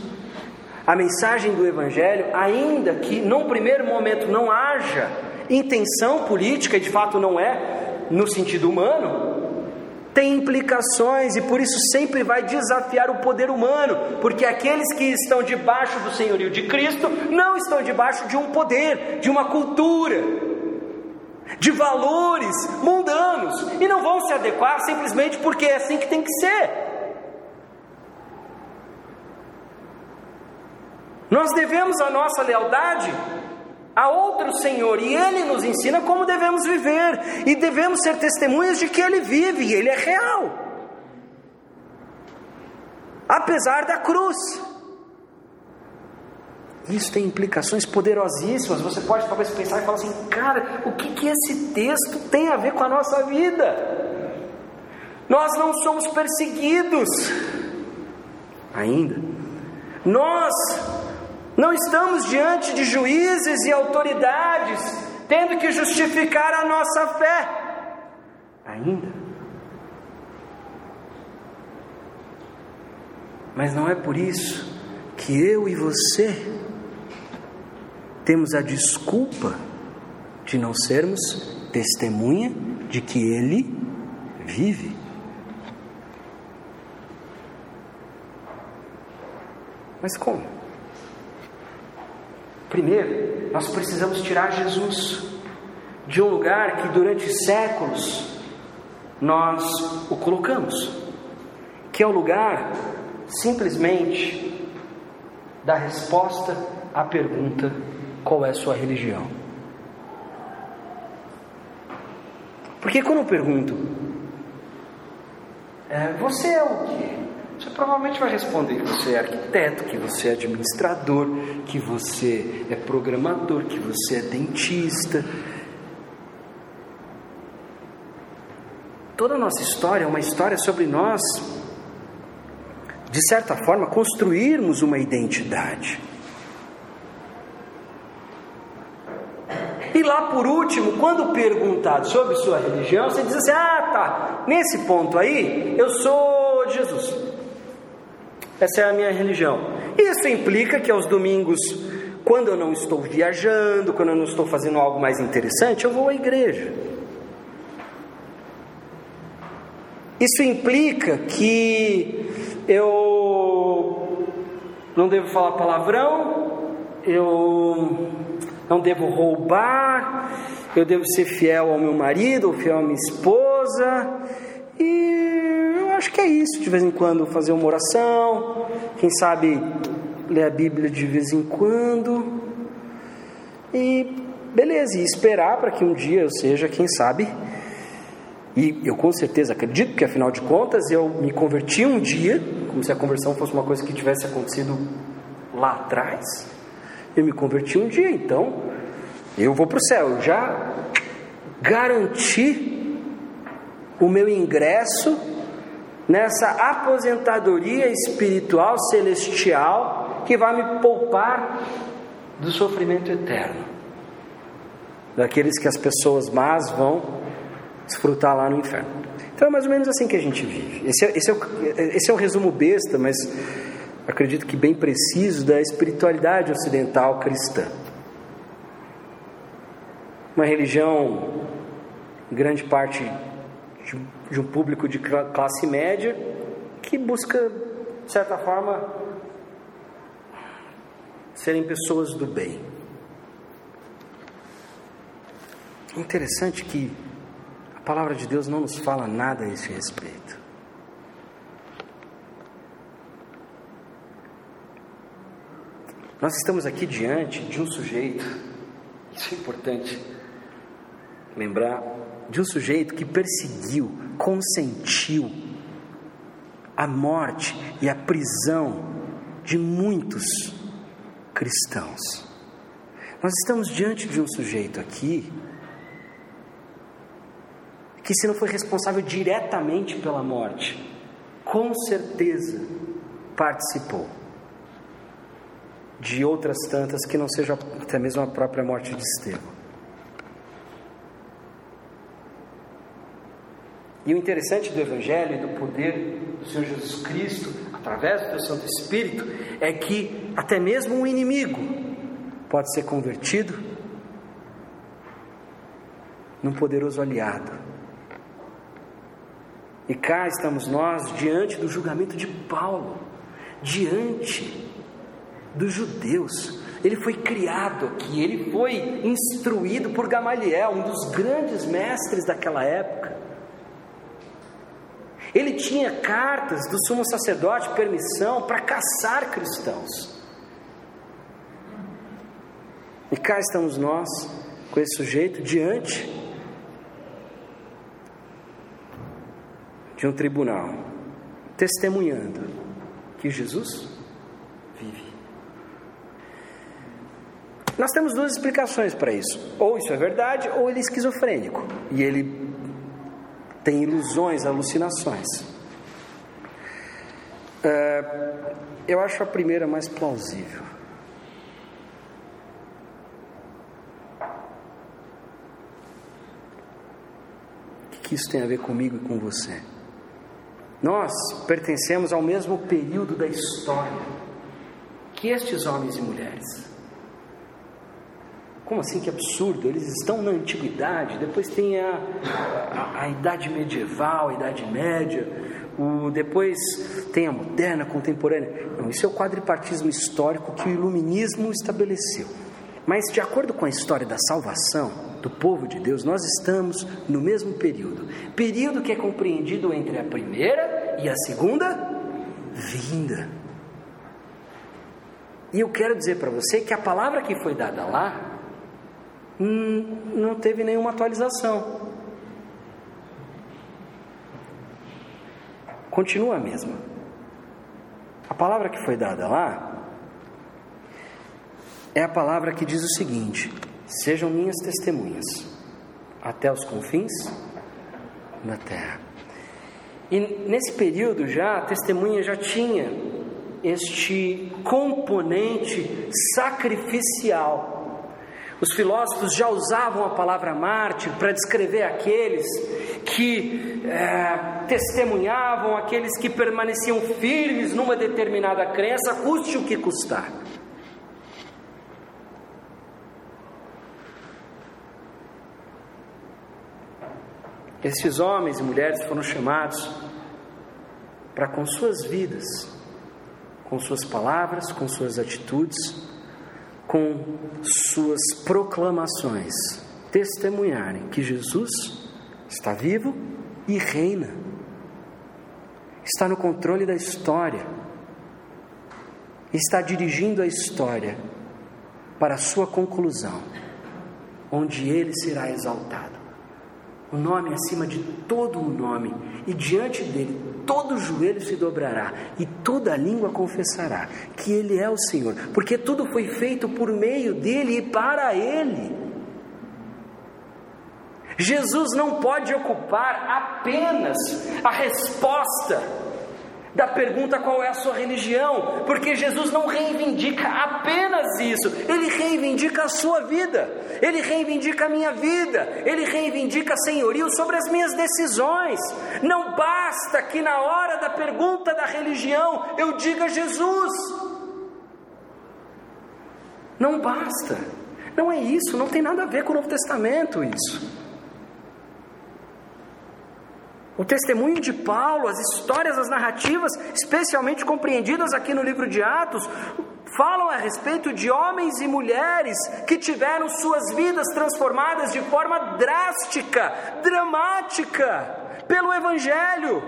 a mensagem do Evangelho, ainda que num primeiro momento não haja intenção política, e de fato não é, no sentido humano, tem implicações e por isso sempre vai desafiar o poder humano, porque aqueles que estão debaixo do senhorio de Cristo não estão debaixo de um poder, de uma cultura, de valores mundanos e não vão se adequar simplesmente porque é assim que tem que ser. Nós devemos a nossa lealdade a outro Senhor e Ele nos ensina como devemos viver e devemos ser testemunhas de que Ele vive e Ele é real, apesar da cruz. Isso tem implicações poderosíssimas. Você pode talvez pensar e falar assim, cara, o que, que esse texto tem a ver com a nossa vida? Nós não somos perseguidos ainda. Nós não estamos diante de juízes e autoridades tendo que justificar a nossa fé ainda. Mas não é por isso que eu e você temos a desculpa de não sermos testemunha de que Ele vive. Mas como? Primeiro, nós precisamos tirar Jesus de um lugar que durante séculos nós o colocamos, que é o lugar simplesmente da resposta à pergunta qual é a sua religião. Porque quando eu pergunto, é, você é o quê? Você provavelmente vai responder que você é arquiteto, que você é administrador, que você é programador, que você é dentista. Toda a nossa história é uma história sobre nós, de certa forma, construirmos uma identidade. Lá por último, quando perguntado sobre sua religião, você diz assim: ah, tá, nesse ponto aí, eu sou de Jesus. Essa é a minha religião. Isso implica que aos domingos, quando eu não estou viajando, quando eu não estou fazendo algo mais interessante, eu vou à igreja. Isso implica que eu não devo falar palavrão, eu não devo roubar, eu devo ser fiel ao meu marido, fiel à minha esposa, e eu acho que é isso, de vez em quando fazer uma oração, quem sabe ler a Bíblia de vez em quando, e beleza, e esperar para que um dia eu seja, quem sabe, e eu com certeza acredito que, afinal de contas, eu me converti um dia, como se a conversão fosse uma coisa que tivesse acontecido lá atrás. Eu me converti um dia, então eu vou para o céu. Eu já garanti o meu ingresso nessa aposentadoria espiritual celestial que vai me poupar do sofrimento eterno, daqueles que as pessoas más vão desfrutar lá no inferno. Então é mais ou menos assim que a gente vive. Esse é, esse é, o, esse é o resumo besta, mas acredito que bem preciso da espiritualidade ocidental cristã. Uma religião, grande parte de, de um público de classe média, que busca, de certa forma, serem pessoas do bem. Interessante que a palavra de Deus não nos fala nada a esse respeito. Nós estamos aqui diante de um sujeito, isso é importante lembrar, de um sujeito que perseguiu, consentiu a morte e a prisão de muitos cristãos. Nós estamos diante de um sujeito aqui que se não foi responsável diretamente pela morte, com certeza participou de outras tantas que não seja até mesmo a própria morte de Estevão. E o interessante do Evangelho e do poder do Senhor Jesus Cristo, através do Santo Espírito, é que até mesmo um inimigo pode ser convertido num poderoso aliado e cá estamos nós diante do julgamento de Paulo, diante dos judeus. Ele foi criado aqui, ele foi instruído por Gamaliel, um dos grandes mestres daquela época. Ele tinha cartas do sumo sacerdote, permissão para caçar cristãos. E cá estamos nós, com esse sujeito, diante de um tribunal, testemunhando que Jesus Nós temos duas explicações para isso: ou isso é verdade, ou ele é esquizofrênico e ele tem ilusões, alucinações. É, eu acho a primeira mais plausível. O que isso tem a ver comigo e com você? Nós pertencemos ao mesmo período da história que estes homens e mulheres. Como assim que absurdo? Eles estão na antiguidade, depois tem a, a, a idade medieval, a idade média, o, depois tem a moderna, a contemporânea. Não, isso é o quadripartismo histórico que o iluminismo estabeleceu. Mas de acordo com a história da salvação, do povo de Deus, nós estamos no mesmo período período que é compreendido entre a primeira e a segunda vinda. E eu quero dizer para você que a palavra que foi dada lá não teve nenhuma atualização. Continua a mesma. A palavra que foi dada lá é a palavra que diz o seguinte: Sejam minhas testemunhas até os confins da terra. E nesse período já, a testemunha já tinha este componente sacrificial. Os filósofos já usavam a palavra mártir para descrever aqueles que é, testemunhavam, aqueles que permaneciam firmes numa determinada crença, custe o que custar. Esses homens e mulheres foram chamados para, com suas vidas, com suas palavras, com suas atitudes, com suas proclamações, testemunharem que Jesus está vivo e reina, está no controle da história, está dirigindo a história para a sua conclusão, onde ele será exaltado o nome acima de todo o nome, e diante dele todo joelho se dobrará e toda língua confessará que ele é o Senhor, porque tudo foi feito por meio dele e para ele. Jesus não pode ocupar apenas a resposta da pergunta qual é a sua religião, porque Jesus não reivindica apenas isso, ele reivindica a sua vida, ele reivindica a minha vida, ele reivindica senhorio sobre as minhas decisões. Não basta que na hora da pergunta da religião eu diga Jesus. Não basta. Não é isso, não tem nada a ver com o Novo Testamento isso. O testemunho de Paulo, as histórias, as narrativas, especialmente compreendidas aqui no livro de Atos, falam a respeito de homens e mulheres que tiveram suas vidas transformadas de forma drástica, dramática, pelo Evangelho.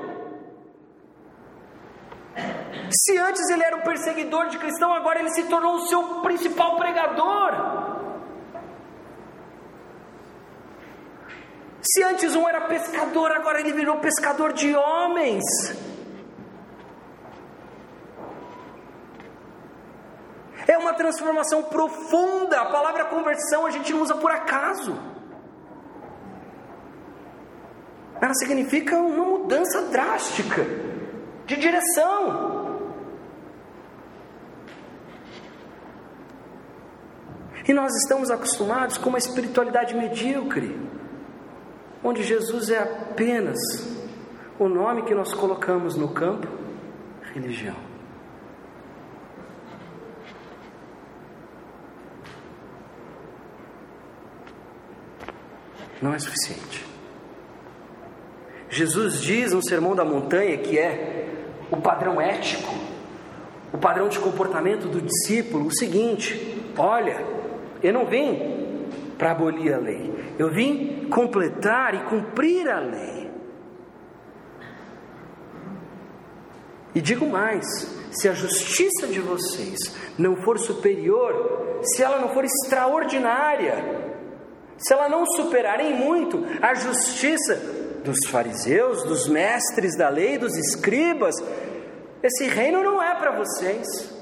Se antes ele era o perseguidor de cristão, agora ele se tornou o seu principal pregador. Se antes um era pescador, agora ele virou pescador de homens. É uma transformação profunda. A palavra conversão a gente não usa por acaso. Ela significa uma mudança drástica de direção. E nós estamos acostumados com uma espiritualidade medíocre onde Jesus é apenas o nome que nós colocamos no campo religião. Não é suficiente. Jesus diz no Sermão da Montanha, que é o padrão ético, o padrão de comportamento do discípulo, o seguinte: olha, eu não vim para abolir a lei, eu vim completar e cumprir a lei. E digo mais: se a justiça de vocês não for superior, se ela não for extraordinária, se ela não superar em muito a justiça dos fariseus, dos mestres da lei, dos escribas, esse reino não é para vocês.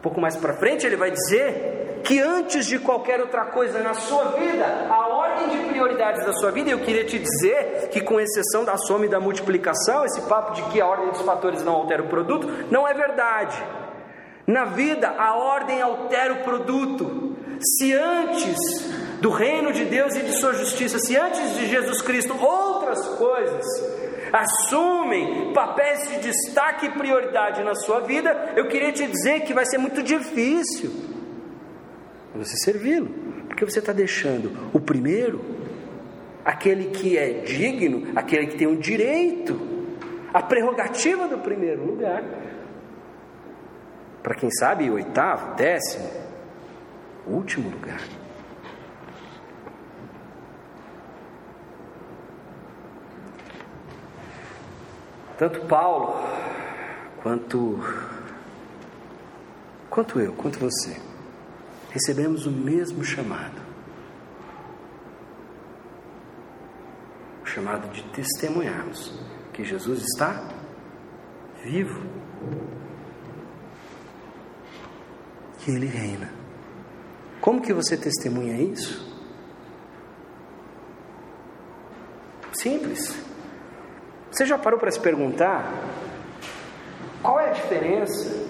Um pouco mais para frente ele vai dizer que antes de qualquer outra coisa na sua vida, a ordem de prioridades da sua vida, eu queria te dizer que com exceção da soma e da multiplicação, esse papo de que a ordem dos fatores não altera o produto, não é verdade. Na vida, a ordem altera o produto. Se antes do reino de Deus e de sua justiça, se antes de Jesus Cristo outras coisas assumem papéis de destaque e prioridade na sua vida, eu queria te dizer que vai ser muito difícil você servi-lo, porque você está deixando o primeiro, aquele que é digno, aquele que tem o um direito, a prerrogativa do primeiro lugar, para quem sabe, oitavo, décimo, último lugar. Tanto Paulo quanto quanto eu, quanto você, recebemos o mesmo chamado. O chamado de testemunharmos que Jesus está vivo. Que ele reina. Como que você testemunha isso? Simples. Você já parou para se perguntar Qual é a diferença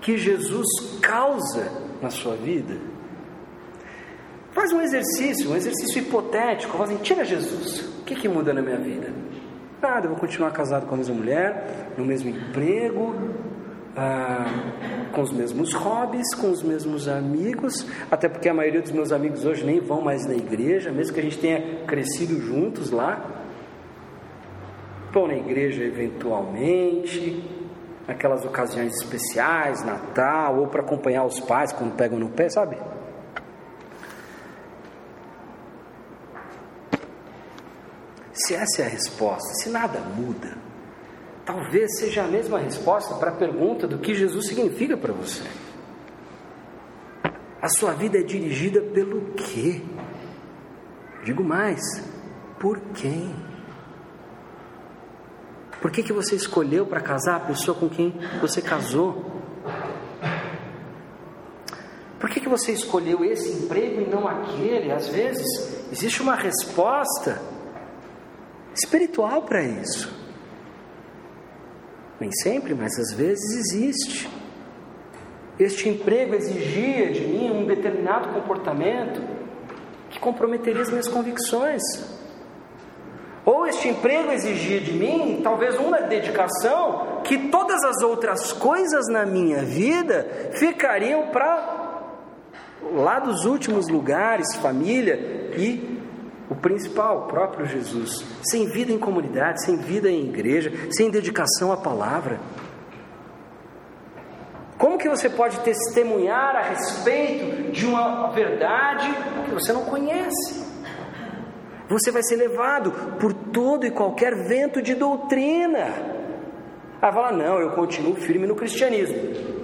que Jesus causa na sua vida? Faz um exercício, um exercício hipotético. Fala assim, tira Jesus. O que, que muda na minha vida? Nada, eu vou continuar casado com a mesma mulher, no mesmo emprego, ah, com os mesmos hobbies, com os mesmos amigos, até porque a maioria dos meus amigos hoje nem vão mais na igreja, mesmo que a gente tenha crescido juntos lá. Vão na igreja eventualmente, naquelas ocasiões especiais, Natal, ou para acompanhar os pais quando pegam no pé, sabe? Se essa é a resposta, se nada muda, talvez seja a mesma resposta para a pergunta do que Jesus significa para você. A sua vida é dirigida pelo quê? Digo mais, por quem? Por que, que você escolheu para casar a pessoa com quem você casou? Por que, que você escolheu esse emprego e não aquele? Às vezes existe uma resposta espiritual para isso. Nem sempre, mas às vezes existe. Este emprego exigia de mim um determinado comportamento que comprometeria as minhas convicções. Ou este emprego exigia de mim talvez uma dedicação que todas as outras coisas na minha vida ficariam para lá dos últimos lugares, família e o principal, o próprio Jesus, sem vida em comunidade, sem vida em igreja, sem dedicação à palavra. Como que você pode testemunhar a respeito de uma verdade que você não conhece? Você vai ser levado por todo e qualquer vento de doutrina. Ah, fala, não, eu continuo firme no cristianismo.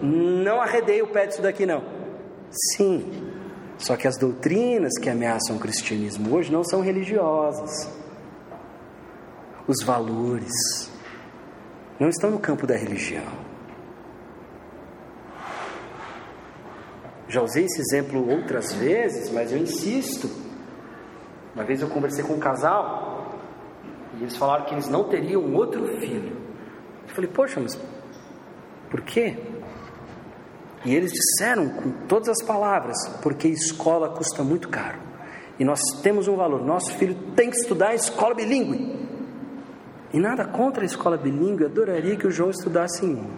Não arredei o pé disso daqui, não. Sim, só que as doutrinas que ameaçam o cristianismo hoje não são religiosas. Os valores não estão no campo da religião. Já usei esse exemplo outras vezes, mas eu insisto. Uma vez eu conversei com um casal e eles falaram que eles não teriam outro filho. Eu falei, poxa, mas por quê? E eles disseram com todas as palavras, porque escola custa muito caro. E nós temos um valor, nosso filho tem que estudar em escola bilíngue. E nada contra a escola bilíngue, eu adoraria que o João estudasse em uma.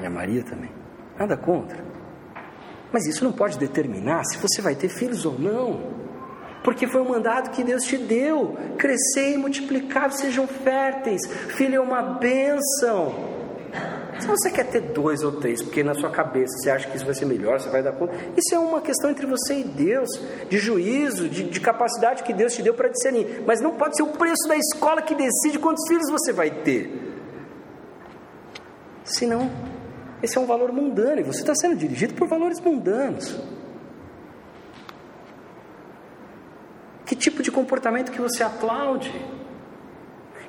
E a Maria também. Nada contra. Mas isso não pode determinar se você vai ter filhos ou não. Porque foi um mandado que Deus te deu. Crescer e multiplicar, sejam férteis. Filho é uma bênção. Se você quer ter dois ou três, porque na sua cabeça você acha que isso vai ser melhor, você vai dar conta, isso é uma questão entre você e Deus, de juízo, de, de capacidade que Deus te deu para discernir. Mas não pode ser o preço da escola que decide quantos filhos você vai ter. Senão, esse é um valor mundano e você está sendo dirigido por valores mundanos. Tipo de comportamento que você aplaude?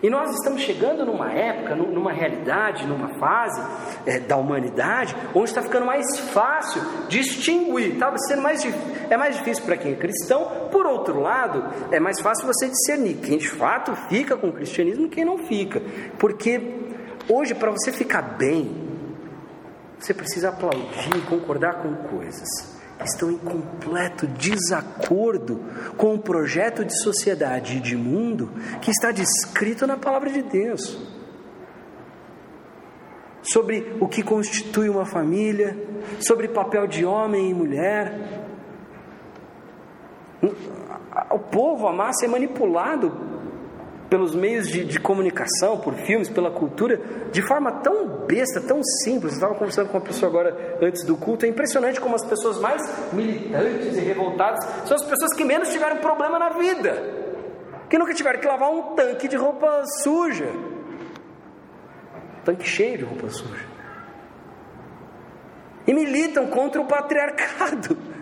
E nós estamos chegando numa época, numa realidade, numa fase é, da humanidade, onde está ficando mais fácil distinguir, está sendo mais, é mais difícil para quem é cristão, por outro lado, é mais fácil você discernir quem de fato fica com o cristianismo e quem não fica, porque hoje, para você ficar bem, você precisa aplaudir e concordar com coisas estão em completo desacordo com o projeto de sociedade e de mundo que está descrito na palavra de Deus. Sobre o que constitui uma família, sobre papel de homem e mulher. O povo, a massa é manipulado pelos meios de, de, comunicação, por filmes, pela cultura, de forma tão besta, tão simples. Eu estava conversando com uma pessoa agora antes do culto. É impressionante como as pessoas mais militantes e revoltadas são as pessoas que menos tiveram problema na vida, que nunca tiveram que lavar um tanque de roupa suja, tanque cheio de roupa suja, e militam contra o patriarcado.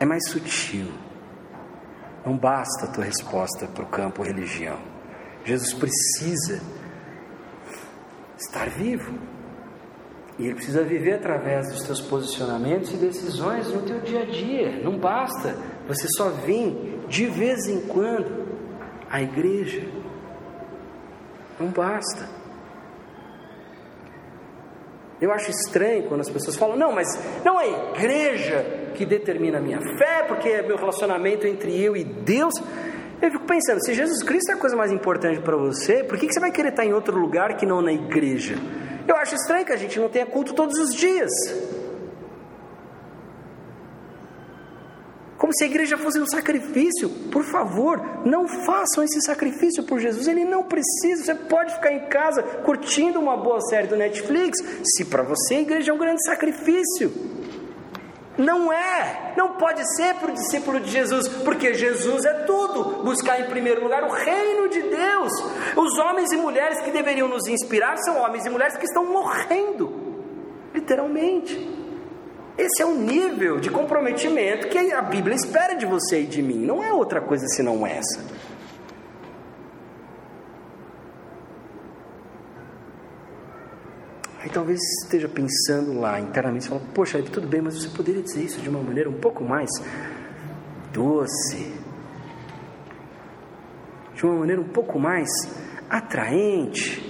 É mais sutil. Não basta a tua resposta para o campo religião. Jesus precisa estar vivo. E ele precisa viver através dos teus posicionamentos e decisões no teu dia a dia. Não basta você só vir de vez em quando à igreja. Não basta. Eu acho estranho quando as pessoas falam: não, mas não é a igreja que determina a minha fé, porque é meu relacionamento entre eu e Deus. Eu fico pensando: se Jesus Cristo é a coisa mais importante para você, por que você vai querer estar em outro lugar que não na igreja? Eu acho estranho que a gente não tenha culto todos os dias. Como se a igreja fosse um sacrifício. Por favor, não façam esse sacrifício por Jesus. Ele não precisa. Você pode ficar em casa curtindo uma boa série do Netflix, se para você a igreja é um grande sacrifício. Não é, não pode ser para o discípulo de Jesus, porque Jesus é tudo. Buscar em primeiro lugar o reino de Deus. Os homens e mulheres que deveriam nos inspirar são homens e mulheres que estão morrendo, literalmente. Esse é o nível de comprometimento que a Bíblia espera de você e de mim, não é outra coisa senão essa. Aí talvez esteja pensando lá internamente, fala, poxa, tudo bem, mas você poderia dizer isso de uma maneira um pouco mais doce, de uma maneira um pouco mais atraente,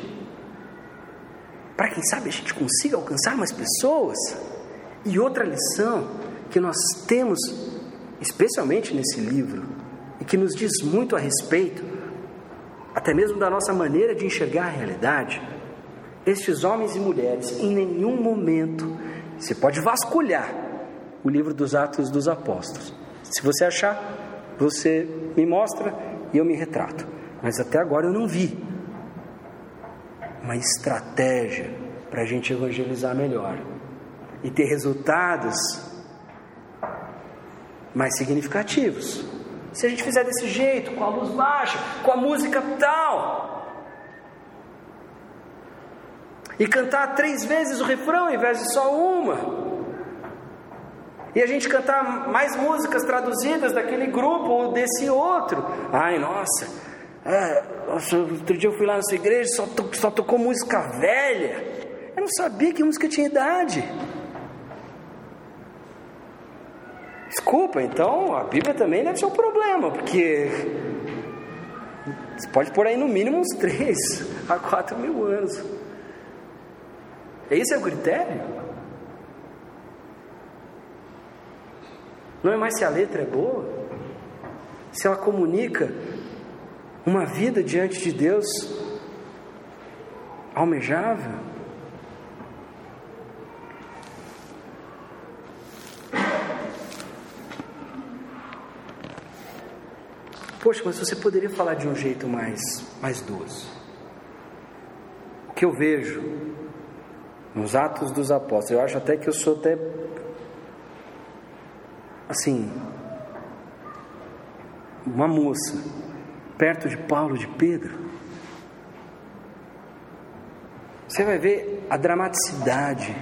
para quem sabe a gente consiga alcançar mais pessoas. E outra lição que nós temos, especialmente nesse livro, e que nos diz muito a respeito, até mesmo da nossa maneira de enxergar a realidade, estes homens e mulheres, em nenhum momento, você pode vasculhar o livro dos Atos dos Apóstolos. Se você achar, você me mostra e eu me retrato. Mas até agora eu não vi uma estratégia para a gente evangelizar melhor e ter resultados mais significativos. Se a gente fizer desse jeito, com a luz baixa, com a música tal, e cantar três vezes o refrão ao invés de só uma. E a gente cantar mais músicas traduzidas daquele grupo ou desse outro. Ai, nossa, é, nossa outro dia eu fui lá nessa igreja só, to, só tocou música velha. Eu não sabia que música tinha idade. Desculpa, então a Bíblia também deve ser um problema, porque você pode pôr aí no mínimo uns três a quatro mil anos. Esse é o critério? Não é mais se a letra é boa? Se ela comunica uma vida diante de Deus almejável? Poxa, mas você poderia falar de um jeito mais, mais doce. O que eu vejo nos Atos dos Apóstolos. Eu acho até que eu sou até assim uma moça perto de Paulo de Pedro. Você vai ver a dramaticidade,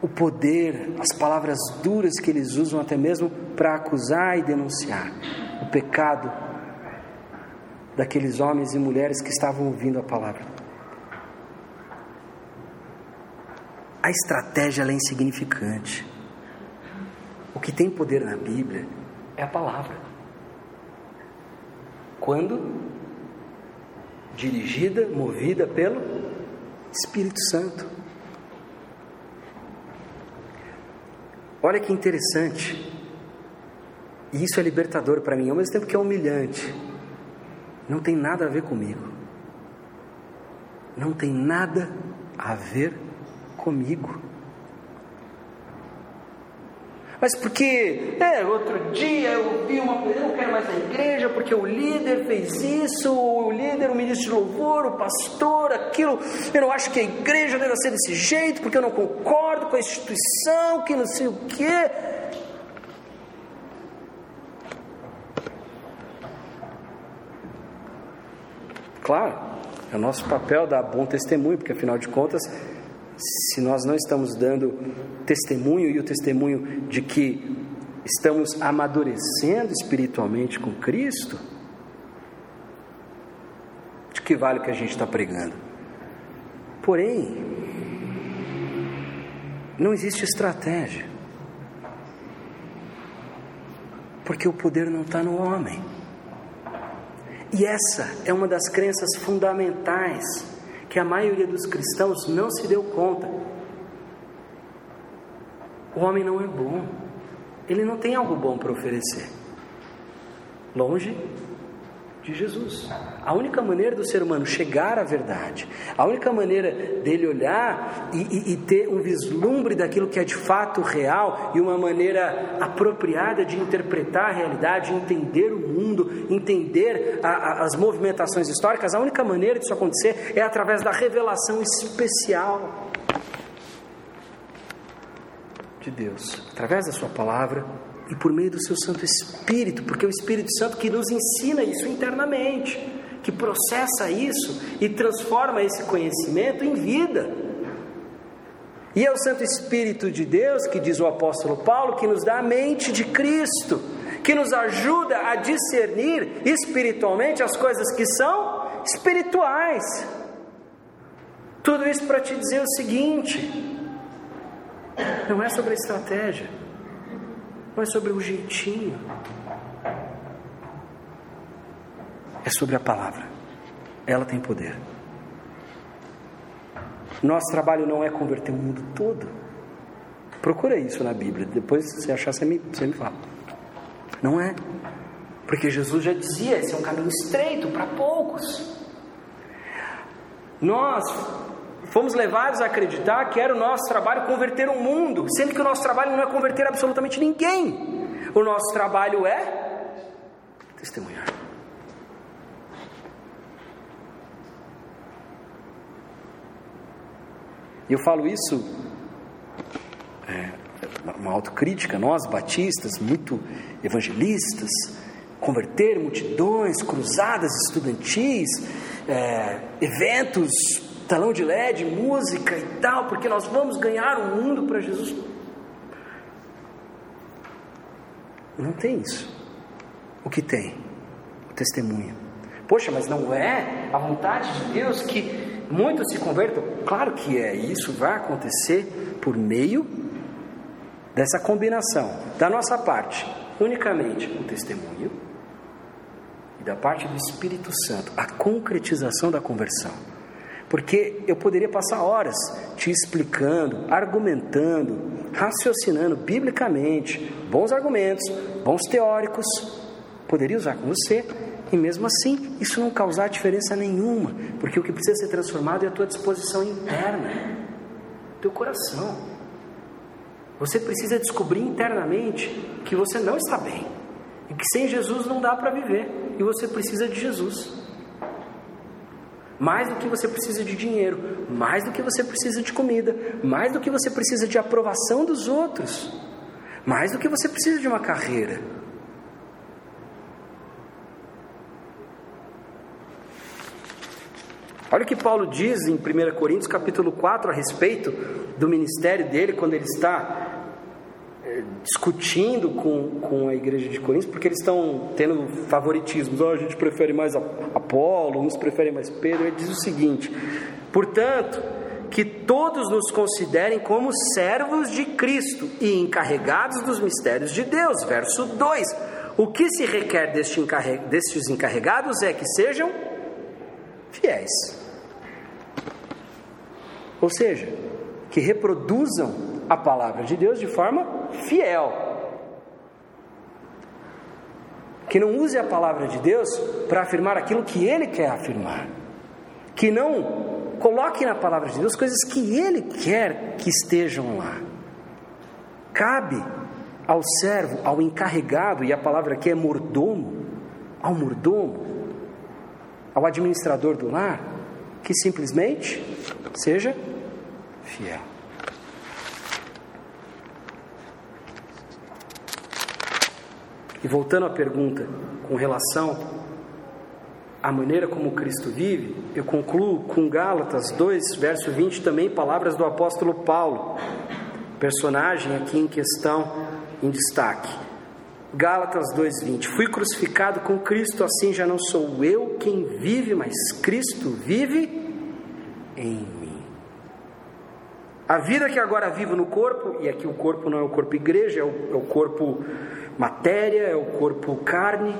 o poder, as palavras duras que eles usam até mesmo para acusar e denunciar o pecado daqueles homens e mulheres que estavam ouvindo a palavra. A estratégia é insignificante. O que tem poder na Bíblia é a palavra. Quando dirigida, movida pelo Espírito Santo. Olha que interessante. E isso é libertador para mim, ao mesmo tempo que é humilhante. Não tem nada a ver comigo. Não tem nada a ver comigo. Mas porque, é, outro dia eu vi uma coisa, eu não quero mais a igreja, porque o líder fez isso, o líder, o ministro de louvor, o pastor, aquilo, eu não acho que a igreja deve ser desse jeito, porque eu não concordo com a instituição, que não sei o quê. Claro, é o nosso papel dar bom testemunho, porque afinal de contas se nós não estamos dando testemunho e o testemunho de que estamos amadurecendo espiritualmente com Cristo, de que vale o que a gente está pregando? Porém, Não existe estratégia. Porque o poder não está no homem. E essa é uma das crenças fundamentais que a maioria dos cristãos não se deu conta. O homem não é bom, ele não tem algo bom para oferecer. Longe de Jesus. A única maneira do ser humano chegar à verdade, a única maneira dele olhar e, e, e, ter um vislumbre daquilo que é de fato real e uma maneira apropriada de interpretar a realidade, entender o mundo, entender a, a, as movimentações históricas, a única maneira disso acontecer é através da revelação especial de Deus, através da Sua palavra e por meio do seu Santo Espírito, porque é o Espírito Santo que nos ensina isso internamente, que processa isso e transforma esse conhecimento em vida. E é o Santo Espírito de Deus, que diz o apóstolo Paulo, que nos dá a mente de Cristo, que nos ajuda a discernir espiritualmente as coisas que são espirituais. Tudo isso para te dizer o seguinte: não é sobre estratégia não é sobre o jeitinho, é sobre a palavra. Ela tem poder. Nosso trabalho não é converter o mundo todo. Procura isso na Bíblia. Depois, se você achar, você me, você me fala. Não é. Porque Jesus já dizia: esse é um caminho estreito para poucos. Nós fomos levados a acreditar que era o nosso trabalho converter o mundo, sendo que o nosso trabalho não é converter absolutamente ninguém. O nosso trabalho é testemunhar. E eu falo isso, é, uma autocrítica, nós batistas, muito evangelistas, converter multidões, cruzadas estudantis, é, eventos talão de LED, música e tal, porque nós vamos ganhar o mundo para Jesus. Não tem isso. O que tem? O testemunho. Poxa, mas não é a vontade de Deus que muitos se convertam? Claro que é. Isso vai acontecer por meio dessa combinação da nossa parte, unicamente o testemunho e da parte do Espírito Santo, a concretização da conversão. Porque eu poderia passar horas te explicando, argumentando, raciocinando biblicamente, bons argumentos, bons teóricos, poderia usar com você, e mesmo assim isso não causar diferença nenhuma, porque o que precisa ser transformado é a tua disposição interna, teu coração. Você precisa descobrir internamente que você não está bem, e que sem Jesus não dá para viver, e você precisa de Jesus mais do que você precisa de dinheiro, mais do que você precisa de comida, mais do que você precisa de aprovação dos outros, mais do que você precisa de uma carreira. Olha o que Paulo diz em 1 Coríntios capítulo 4 a respeito do ministério dele quando ele está discutindo com, com a igreja de Coríntios, porque eles estão tendo favoritismos. Oh, a gente prefere mais Apolo, uns preferem mais Pedro. Ele diz o seguinte: portanto, que todos nos considerem como servos de Cristo e encarregados dos mistérios de Deus. Verso 2: O que se requer deste encarre... destes encarregados é que sejam fiéis. Ou seja, que reproduzam a palavra de Deus de forma fiel. Que não use a palavra de Deus para afirmar aquilo que ele quer afirmar. Que não coloque na palavra de Deus coisas que ele quer que estejam lá. Cabe ao servo, ao encarregado, e a palavra aqui é mordomo, ao mordomo, ao administrador do lar, que simplesmente seja fiel. E voltando à pergunta com relação à maneira como Cristo vive, eu concluo com Gálatas 2, verso 20, também palavras do apóstolo Paulo, personagem aqui em questão, em destaque. Gálatas 2:20 Fui crucificado com Cristo, assim já não sou eu quem vive, mas Cristo vive em mim. A vida que agora vivo no corpo, e aqui o corpo não é o corpo igreja, é o, é o corpo matéria, é o corpo carne.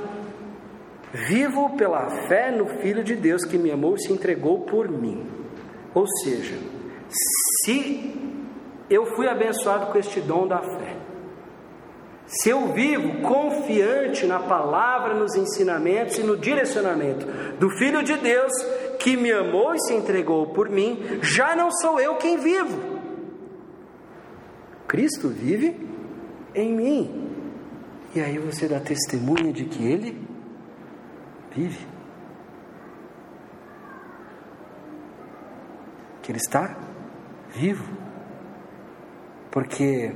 Vivo pela fé no Filho de Deus que me amou e se entregou por mim. Ou seja, se eu fui abençoado com este dom da fé, se eu vivo confiante na palavra, nos ensinamentos e no direcionamento do Filho de Deus que me amou e se entregou por mim, já não sou eu quem vivo. Cristo vive em mim. E aí você dá testemunha de que Ele vive. Que Ele está vivo. Porque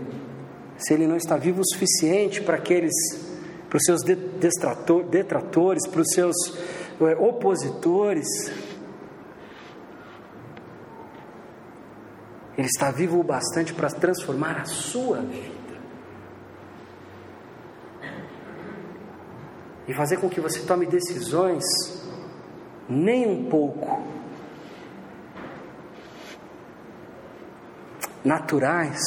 se Ele não está vivo o suficiente para aqueles, para os seus detratores, para os seus é, opositores, Ele está vivo o bastante para transformar a sua vida. E fazer com que você tome decisões nem um pouco naturais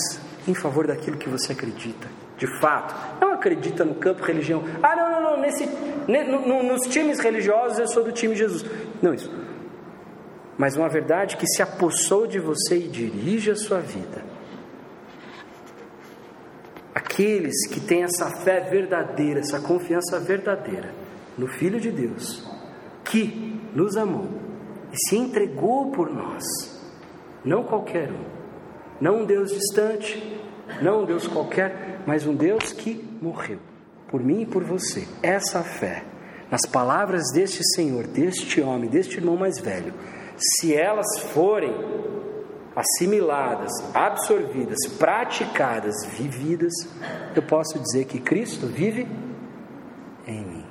em favor daquilo que você acredita. De fato, não acredita no campo religião. Ah, não, não, não, nesse, no, no, nos times religiosos eu sou do time Jesus. Não isso mas uma verdade que se apossou de você e dirige a sua vida. Aqueles que têm essa fé verdadeira, essa confiança verdadeira no Filho de Deus, que nos amou e se entregou por nós, não qualquer um, não um Deus distante, não um Deus qualquer, mas um Deus que morreu por mim e por você. Essa fé, nas palavras deste Senhor, deste homem, deste irmão mais velho, se elas forem assimiladas, absorvidas, praticadas, vividas, eu posso dizer que Cristo vive em mim.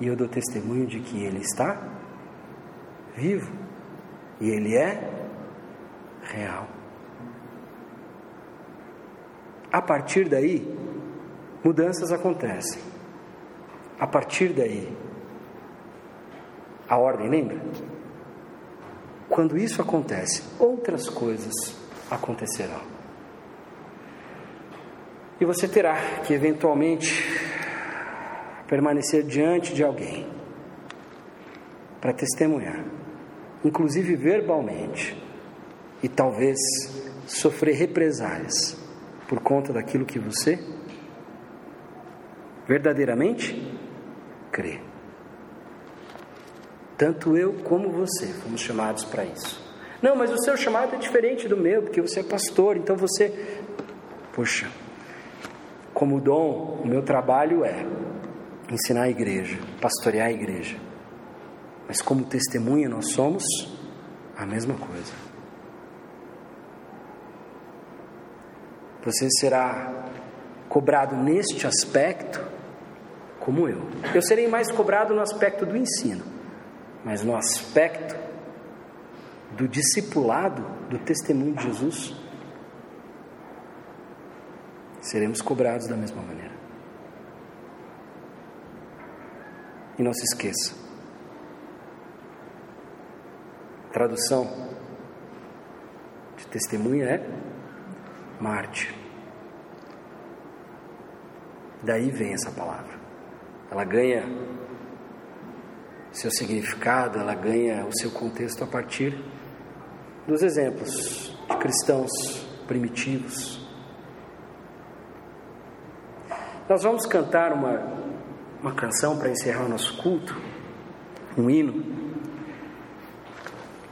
E eu dou testemunho de que Ele está vivo e Ele é real. A partir daí, mudanças acontecem. A partir daí, a ordem, lembra? Quando isso acontece, outras coisas acontecerão. E você terá que eventualmente permanecer diante de alguém para testemunhar, inclusive verbalmente, e talvez sofrer represálias por conta daquilo que você verdadeiramente crê. Tanto eu como você fomos chamados para isso. Não, mas o seu chamado é diferente do meu, porque você é pastor, então você. Poxa, como dom, o meu trabalho é ensinar a igreja, pastorear a igreja. Mas como testemunha, nós somos a mesma coisa. Você será cobrado neste aspecto como eu. Eu serei mais cobrado no aspecto do ensino mas no aspecto do discipulado, do testemunho de Jesus, seremos cobrados da mesma maneira. E não se esqueça, tradução de testemunha é Marte. Daí vem essa palavra. Ela ganha seu significado, ela ganha o seu contexto a partir dos exemplos de cristãos primitivos. Nós vamos cantar uma, uma canção para encerrar o nosso culto, um hino.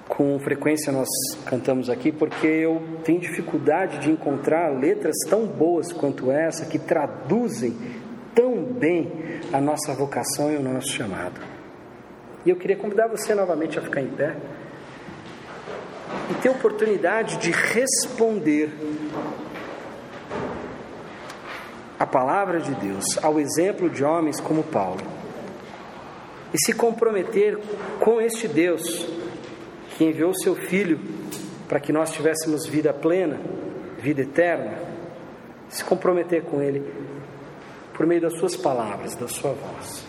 Com frequência nós cantamos aqui porque eu tenho dificuldade de encontrar letras tão boas quanto essa que traduzem tão bem a nossa vocação e o nosso chamado. E eu queria convidar você novamente a ficar em pé e ter oportunidade de responder a palavra de Deus ao exemplo de homens como Paulo e se comprometer com este Deus que enviou seu Filho para que nós tivéssemos vida plena, vida eterna, se comprometer com Ele por meio das Suas palavras, da Sua voz.